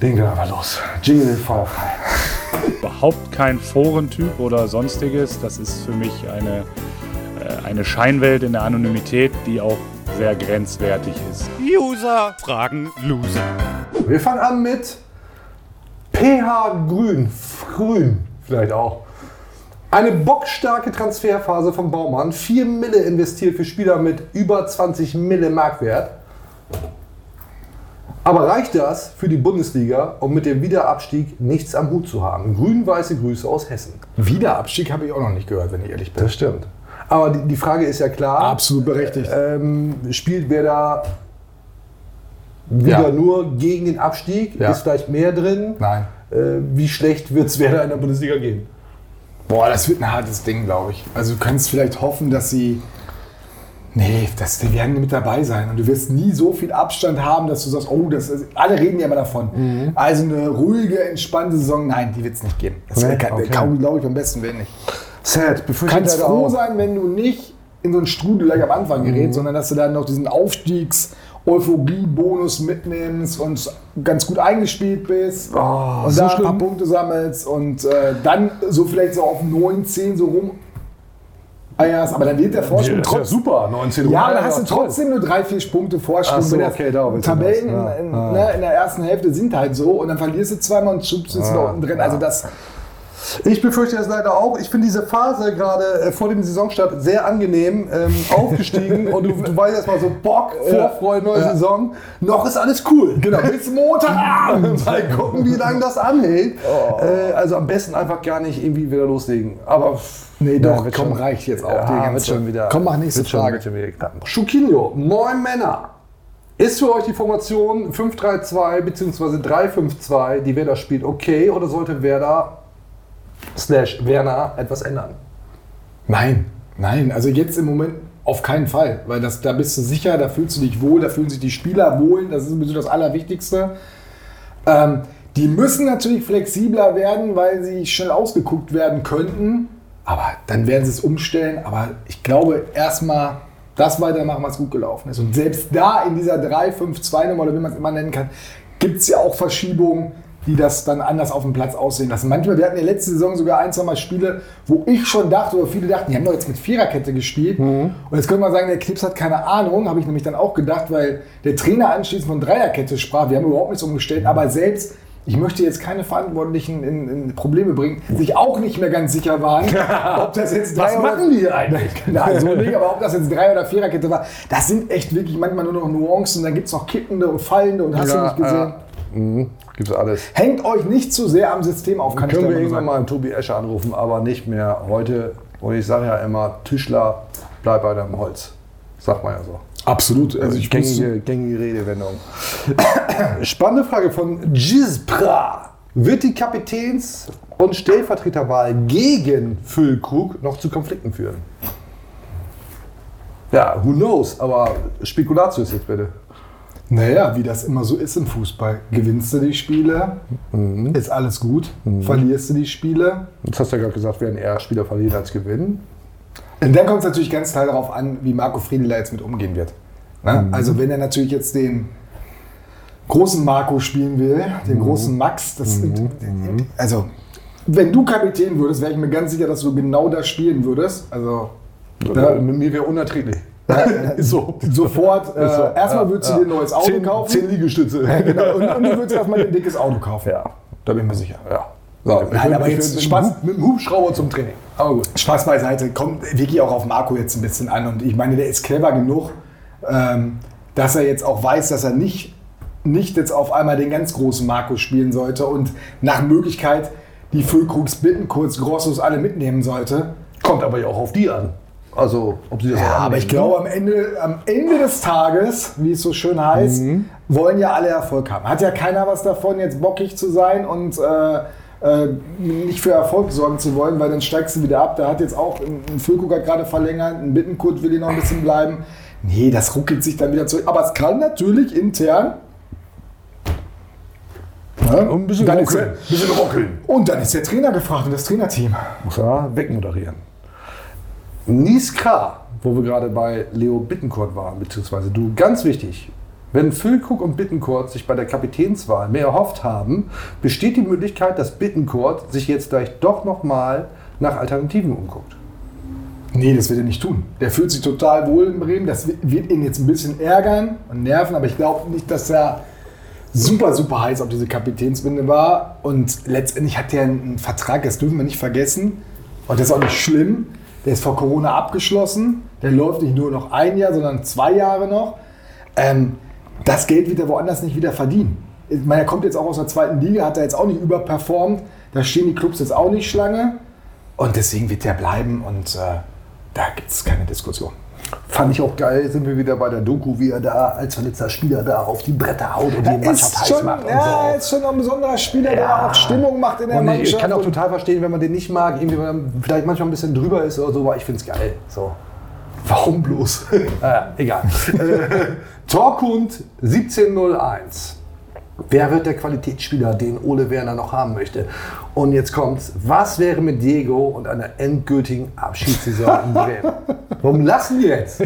legen wir aber los. Jingle feuerfrei. Überhaupt kein Forentyp oder sonstiges. Das ist für mich eine, äh, eine Scheinwelt in der Anonymität, die auch sehr grenzwertig ist. User fragen Loser. Wir fangen an mit PH Grün. Grün vielleicht auch. Eine bockstarke Transferphase von Baumann. 4 Mille investiert für Spieler mit über 20 Mille Marktwert. Aber reicht das für die Bundesliga, um mit dem Wiederabstieg nichts am Hut zu haben? Grün-weiße Grüße aus Hessen. Wiederabstieg habe ich auch noch nicht gehört, wenn ich ehrlich bin. Das stimmt. Aber die, die Frage ist ja klar. Absolut berechtigt. Ähm, spielt wer da wieder Ja. nur gegen den Abstieg? Ja. Ist vielleicht mehr drin? Nein. Äh, wie schlecht wird es Werder in der Bundesliga gehen? Boah, das wird ein hartes Ding, glaube ich. Also du kannst vielleicht hoffen, dass sie. Nee, das, die werden mit dabei sein. Und du wirst nie so viel Abstand haben, dass du sagst, oh, das ist, alle reden ja immer davon. Mhm. Also eine ruhige, entspannte Saison, nein, die wird es nicht geben. Das Nee? kann, Okay. kaum, glaube ich, am besten Willen nicht. Sad, Du befürchte kannst froh auch. sein, wenn du nicht in so einen Strudel gleich am Anfang gerätst, Mhm. sondern dass du dann noch diesen Aufstiegs-Euphorie-Bonus mitnimmst und ganz gut eingespielt bist Oh, und so da ein paar? Punkte sammelst und äh, dann so vielleicht so auf 9, 10 so rum eierst. Aber dann wird der Vorsprung ja trotzdem. super, 19 Ja, Uhr. dann hast du trotzdem nur drei, vier Punkte Vorsprung. So, okay, da Tabellen das. Ja, in, ja. ne, in der ersten Hälfte sind halt so und dann verlierst du zweimal und schubst es Ja, da unten drin. Also das, Ich befürchte das leider auch. Ich finde diese Phase gerade äh, vor dem Saisonstart sehr angenehm ähm, (laughs) aufgestiegen und du, du weißt erstmal so Bock, Vorfreude, neue Ja. Saison. Noch ist alles cool. genau, bis Montagabend. (laughs) Mal gucken, wie lange das anhält. Äh, also am besten einfach gar nicht irgendwie wieder loslegen. Aber Nee, Ja, doch, wird komm, schon- reicht jetzt auch. Ja, die wird schon wieder. Komm, mach nächste schon- Frage. wird schon. Schukinho, moin Männer. Ist für euch die Formation 5-3-2 bzw. 3-5-2, die Werder spielt, okay oder sollte Werder slash Werner etwas ändern? Nein, nein, also jetzt im Moment auf keinen Fall, weil das, da bist du sicher, da fühlst du dich wohl, da fühlen sich die Spieler wohl, das ist sowieso das Allerwichtigste. Ähm, die müssen natürlich flexibler werden, weil sie schnell ausgeguckt werden könnten, aber dann werden sie es umstellen, aber ich glaube erstmal das weitermachen, was gut gelaufen ist. Und selbst da in dieser 3-5-2-Nummer, oder wie man es immer nennen kann, gibt es ja auch Verschiebungen. Die das dann anders auf dem Platz aussehen lassen. Manchmal, wir hatten ja letzte Saison sogar ein, zwei Mal Spiele, wo ich schon dachte, oder viele dachten, die haben doch jetzt mit Viererkette gespielt. Und jetzt könnte man sagen, der Knips hat keine Ahnung, habe ich nämlich dann auch gedacht, weil der Trainer anschließend von Dreierkette sprach. Wir haben überhaupt nichts umgestellt, aber selbst ich möchte jetzt keine Verantwortlichen in, in Probleme bringen, sich auch nicht mehr ganz sicher waren, (laughs) ob das jetzt Was drei oder- machen die eigentlich? (laughs) Nein, so nicht, aber ob das jetzt Drei- oder Viererkette war, das sind echt wirklich manchmal nur noch Nuancen. Dann gibt es noch kippende und fallende und hast du nicht gesehen. Ja. Mhm. Gibt's alles. Hängt euch nicht zu sehr am System auf, kann Können ich wir irgendwann mal einen Tobi Escher anrufen, aber nicht mehr heute. Und ich sage ja immer, Tischler, bleib bei deinem Holz. Sagt man ja so. Absolut. Also ich gängige, gängige Redewendung. (coughs) Spannende Frage von Gispra. Wird die Kapitäns- und Stellvertreterwahl gegen Füllkrug noch zu Konflikten führen? Ja, who knows, aber Spekulatius jetzt bitte. Naja, wie das immer so ist im Fußball. Gewinnst du die Spiele, ist alles gut. Verlierst du die Spiele. Jetzt hast du ja gerade gesagt, werden eher Spieler verlieren als gewinnen. Und dann kommt es natürlich ganz klar darauf an, wie Marco Friedl da jetzt mit umgehen wird. Ne? Also wenn er natürlich jetzt den großen Marco spielen will, den großen Max, das, also wenn du Kapitän würdest, wäre ich mir ganz sicher, dass du genau das spielen würdest. Also Ja, mit mir wäre unerträglich. (laughs) so. sofort, äh, so. erstmal würdest du dir ein neues Auto Zehn- kaufen. Zehn Liegestütze. Genau. und, und du würdest erstmal ein (laughs) dickes Auto kaufen. Ja. Da bin ich mir sicher. Ja. So, nein, bin- aber jetzt bin Spaß, mit, dem Hub- mit dem Hubschrauber zum Training. Aber gut. Spaß beiseite, kommt wirklich auch auf Marco jetzt ein bisschen an. Und ich meine, der ist clever genug, ähm, dass er jetzt auch weiß, dass er nicht, nicht jetzt auf einmal den ganz großen Marco spielen sollte und nach Möglichkeit die Füllkrugs bitten, kurz Grossos alle mitnehmen sollte. Kommt aber ja auch auf die an. Also, ob sie das Ja, auch aber ich glaube, am Ende, am Ende des Tages, wie es so schön heißt, Mhm. wollen ja alle Erfolg haben. Hat ja keiner was davon, jetzt bockig zu sein und äh, äh, nicht für Erfolg sorgen zu wollen, weil dann steigst du wieder ab. Da hat jetzt auch ein ein hat gerade verlängert, ein Bittenkurt will hier noch ein bisschen bleiben. Nee, das ruckelt sich dann wieder zurück. Aber es kann natürlich intern. Ne? Und ein bisschen dann ist ruckeln. der, bisschen ruckeln. und dann ist der Trainer gefragt und das Trainerteam. Muss er wegmoderieren. Niska, wo wir gerade bei Leo Bittencourt waren, beziehungsweise du, ganz wichtig. Wenn Füllkrug und Bittencourt sich bei der Kapitänswahl mehr erhofft haben, besteht die Möglichkeit, dass Bittencourt sich jetzt vielleicht doch nochmal nach Alternativen umguckt. Nee, das wird er nicht tun. Der fühlt sich total wohl in Bremen. Das wi- wird ihn jetzt ein bisschen ärgern und nerven, aber ich glaube nicht, dass er super, super heiß auf diese Kapitänsbinde war. Und letztendlich hat er einen Vertrag, das dürfen wir nicht vergessen. Und das ist auch nicht schlimm. Der ist vor Corona abgeschlossen. Der läuft nicht nur noch ein Jahr, sondern zwei Jahre noch. Ähm, das Geld wird er woanders nicht wieder verdienen. Ich meine, er kommt jetzt auch aus der zweiten Liga, hat er jetzt auch nicht überperformt. Da stehen die Clubs jetzt auch nicht Schlange. Und deswegen wird er bleiben und äh, da gibt es keine Diskussion. Fand ich auch geil, sind wir wieder bei der Doku, wie er da als verletzter Spieler da auf die Bretter haut und die Mannschaft heiß schon, macht. Ja, so. ist schon ein besonderer Spieler, der auch Stimmung macht in der Und ich, Mannschaft. ich kann auch total verstehen, wenn man den nicht mag, irgendwie, wenn man vielleicht manchmal ein bisschen drüber ist oder so, aber ich finde es geil. So. Warum bloß? (laughs) äh, egal. (laughs) äh, Torkund 1701. Wer wird der Qualitätsspieler, den Ole Werner noch haben möchte? Und jetzt kommt's. Was wäre mit Diego und einer endgültigen Abschiedssaison in Bremen? Warum lassen die jetzt?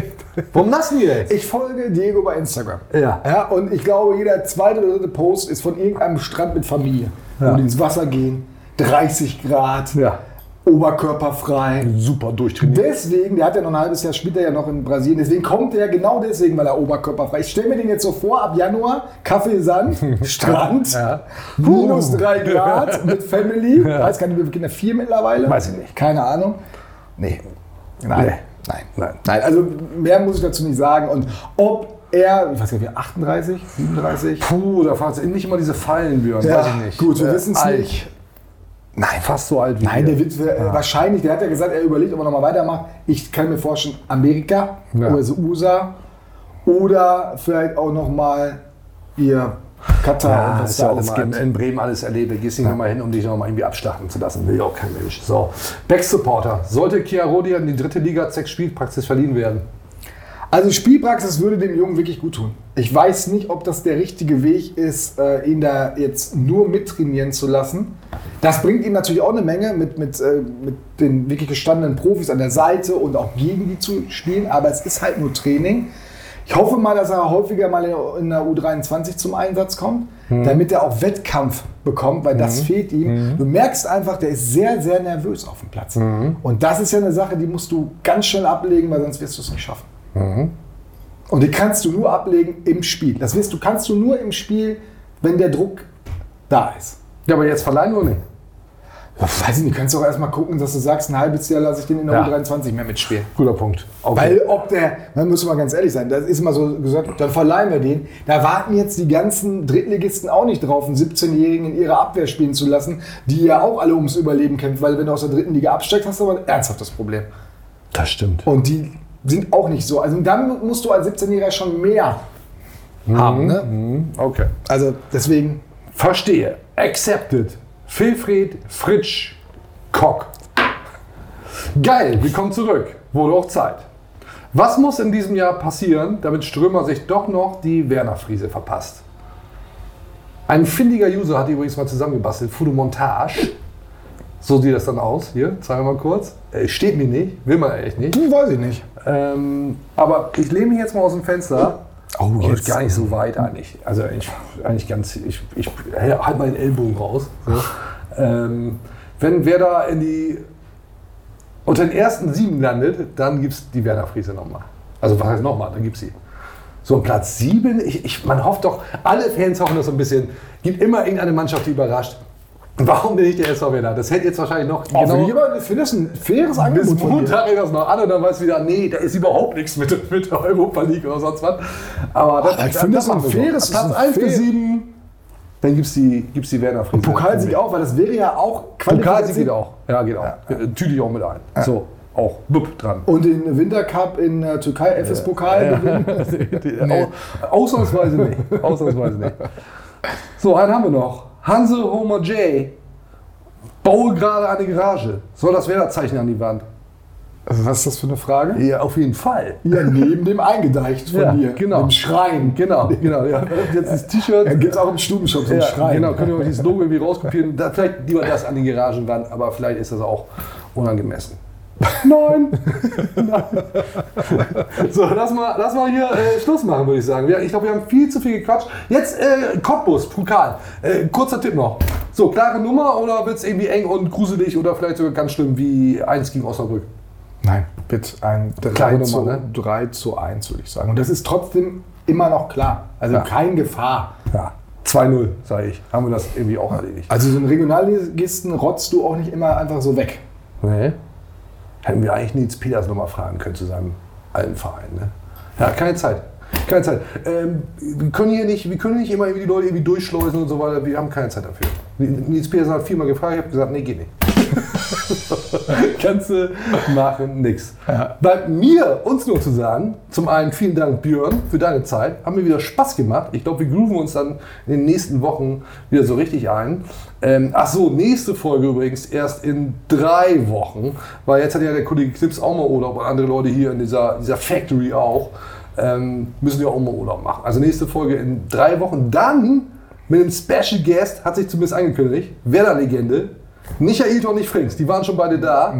Warum lassen die jetzt? Ich folge Diego bei Instagram. Ja. ja. Und ich glaube, jeder zweite oder dritte Post ist von irgendeinem Strand mit Familie. Ja. Wo die ins Wasser gehen, 30 Grad, Ja. Oberkörperfrei. Super durchtrainiert. Deswegen, der hat ja noch ein halbes Jahr, spielt er ja noch in Brasilien. Deswegen kommt er genau deswegen, weil er oberkörperfrei ist. Ich stelle mir den jetzt so vor, ab Januar, Kaffee, Sand, (laughs) Strand, Ja. minus drei Grad (laughs) mit Family. Weiß gar nicht, wie viele Kinder, vier mittlerweile? Weiß ich nicht. Keine Ahnung. Nee. Nein. Nee. Nein. Nein. Nein. Also mehr muss ich dazu nicht sagen. Und ob er, ich weiß gar nicht, wie, 38, 37? Puh, da fahren nicht immer diese Fallen, Björn. Ja, weiß ich nicht. gut, wir Äh, wissen's alt. nicht. Nein, fast so alt wie Nein, wir. der wird äh, wahrscheinlich, der hat ja gesagt, er überlegt, ob er nochmal weitermacht. Ich kann mir vorstellen, Amerika Ja. USA oder vielleicht auch nochmal ihr Katar Ja, und was ist da ja alles gibt. in Bremen alles erlebt. Da gehst du nicht nochmal hin, um dich nochmal irgendwie abschlachten zu lassen. Will ja auch kein Mensch. So. Backsupporter. Sollte Chiarodi in die dritte Liga Zeck Spielpraxis verliehen werden? Also Spielpraxis würde dem Jungen wirklich gut tun. Ich weiß nicht, ob das der richtige Weg ist, äh, ihn da jetzt nur mittrainieren zu lassen. Das bringt ihm natürlich auch eine Menge, mit, mit, äh, mit den wirklich gestandenen Profis an der Seite und auch gegen die zu spielen. Aber es ist halt nur Training. Ich hoffe mal, dass er häufiger mal in der U23 zum Einsatz kommt, damit er auch Wettkampf bekommt, weil das fehlt ihm. Du merkst einfach, der ist sehr, sehr nervös auf dem Platz. Und das ist ja eine Sache, die musst du ganz schnell ablegen, weil sonst wirst du es nicht schaffen. Und die kannst du nur ablegen im Spiel. Das wirst du, kannst du nur im Spiel, wenn der Druck da ist. Ja, aber jetzt verleihen oder nicht? Ja, weiß ich nicht, kannst du auch erstmal gucken, dass du sagst, ein halbes Jahr lasse ich den in der Ja. U23 mehr mitspielen. Guter Punkt. Okay. Weil ob der, man muss mal ganz ehrlich sein, das ist immer so gesagt, dann verleihen wir den. Da warten jetzt die ganzen Drittligisten auch nicht drauf, einen 17-Jährigen in ihrer Abwehr spielen zu lassen, die ja auch alle ums Überleben kämpfen, weil wenn du aus der dritten Liga absteigst, hast du aber ein ernsthaftes Problem. das stimmt. Und die sind auch nicht so. Also dann musst du als 17-Jähriger schon mehr haben. Ne? Mhm. Okay. Also deswegen, Verstehe. Accepted. Wilfried Fritsch Kock. Geil, wir kommen zurück. Wurde auch Zeit. Was muss in diesem Jahr passieren, damit Strömer sich doch noch die Werner-Friese verpasst? Ein findiger User hat die übrigens mal zusammengebastelt. Fotomontage. So sieht das dann aus. Hier, zeigen wir mal kurz. Äh, steht mir nicht, will man echt nicht. hm, weiß ich nicht. Ähm, aber ich lehne mich jetzt mal aus dem Fenster. Oh, jetzt. gar nicht so weit eigentlich. Also ich, eigentlich ganz, ich, ich halt meinen Ellbogen raus. So. Ähm, wenn Werder in die unter den ersten sieben landet, dann gibt es die Werder Friese nochmal. Also was heißt nochmal, dann gibt es sie. So ein Platz sieben, ich, ich, man hofft doch, alle Fans hoffen das so ein bisschen, gibt immer irgendeine Mannschaft, die überrascht. (laughs) Warum denn nicht der SV Werder? Das hätte jetzt wahrscheinlich noch Oh, für jemanden, ich finde das ein faires Angebot. bis. Montag ist das noch an und dann weiß wieder, nee, da ist überhaupt nichts mit, mit der Europa League oder sonst was. Aber das, Ah, ich finde das ein machen wir faires- das Platz ein 1 bis fair- 7, dann gibt es die, gibt's die Werner Friese. Pokalsieg auch, weil das wäre ja auch Pokalsieg geht auch. Ja, geht auch. Äh, Tüte ich auch mit ein. So, auch. Bup dran. Und den Wintercup in der Türkei, FS Pokal gewinnen. (laughs) Au- Ausnahmsweise nicht. (laughs) Ausnahmsweise nicht. So, einen haben wir noch. Hanse Homer J. Baue gerade eine Garage. Soll das Werder-Zeichen an die Wand? Also was ist das für eine Frage? Ja, auf jeden Fall. Ja, neben dem eingedeicht von Ja, dir. genau. Im Schrein. Genau, genau. Ja, jetzt das T-Shirt. Da gibt es auch im Stubenshop so einen Ja, Schrein. genau, könnt ihr euch dieses Logo irgendwie rauskopieren. Da, vielleicht lieber das an die Garagenwand, aber vielleicht ist das auch unangemessen. Nein! so, lass mal, lass mal hier äh, Schluss machen, würde ich sagen. Wir, ich glaube, wir haben viel zu viel gequatscht. Jetzt äh, Cottbus, Pokal. Äh, kurzer Tipp noch. So, klare Nummer oder wird es irgendwie eng und gruselig oder vielleicht sogar ganz schlimm wie 1 gegen Osnabrück? Nein, wird ein 3 Klare zu, Nummer, ne? 3 zu 1, würde ich sagen. Und das ist trotzdem immer noch klar. Also Ja. kein Gefahr. Ja, 2-0, sage ich. Haben wir das irgendwie auch erledigt. Also so einen Regionalligisten rotzt du auch nicht immer einfach so weg. Nee. Hätten wir eigentlich Nils Peters nochmal fragen können zu seinem alten Verein. Ne? Ja, keine Zeit. Keine Zeit. Ähm, wir, können hier nicht, wir können nicht immer die Leute irgendwie durchschleusen und so weiter. Wir haben keine Zeit dafür. Nils Peters hat viermal gefragt, ich habe gesagt, nee, geht nicht. (laughs) Kannst du machen, nix. Bleibt mir, uns nur zu sagen, zum einen vielen Dank Björn für deine Zeit. Haben mir wieder Spaß gemacht. Ich glaube, wir grooven uns dann in den nächsten Wochen wieder so richtig ein. Ähm, ach so, nächste Folge übrigens erst in drei Wochen, weil jetzt hat ja der Kollege Knips auch mal Urlaub und andere Leute hier in dieser, dieser Factory auch. Ähm, müssen ja auch mal Urlaub machen. Also nächste Folge in drei Wochen. Dann mit einem Special Guest, hat sich zumindest angekündigt, Werder-Legende, nicht Ailton, nicht Frings, die waren schon beide da.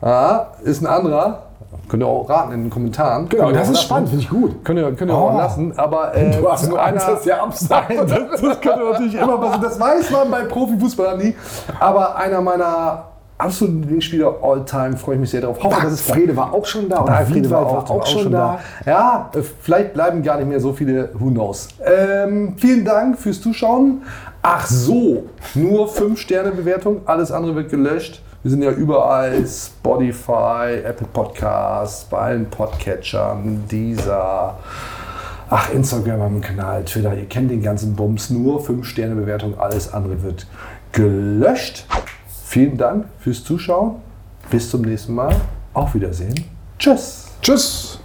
Ah, ist ein anderer. Könnt ihr auch raten in den Kommentaren. Genau, das auch ist lassen. spannend, finde ich gut. Könnt ihr, könnt ihr Oh. auch lassen. Aber äh, Du hast nur Angst, dass der absagt. Das, das könnte natürlich immer passieren. Das weiß man bei Profifußballern nie. Aber einer meiner absoluten Lieblingsspieler all time, freue ich mich sehr drauf. Hoffe, dass es Frede war auch schon da. Friede Wiedwald war auch schon da. Ja, äh, vielleicht bleiben gar nicht mehr so viele, who knows. Ähm, vielen Dank fürs Zuschauen. Ach so, nur 5-Sterne-Bewertung, alles andere wird gelöscht. Wir sind ja überall, Spotify, Apple Podcasts, bei allen Podcatchern, dieser, ach, Instagram am Kanal, Twitter, ihr kennt den ganzen Bums, nur 5-Sterne-Bewertung, alles andere wird gelöscht. Vielen Dank fürs Zuschauen, bis zum nächsten Mal, auf Wiedersehen, tschüss. Tschüss.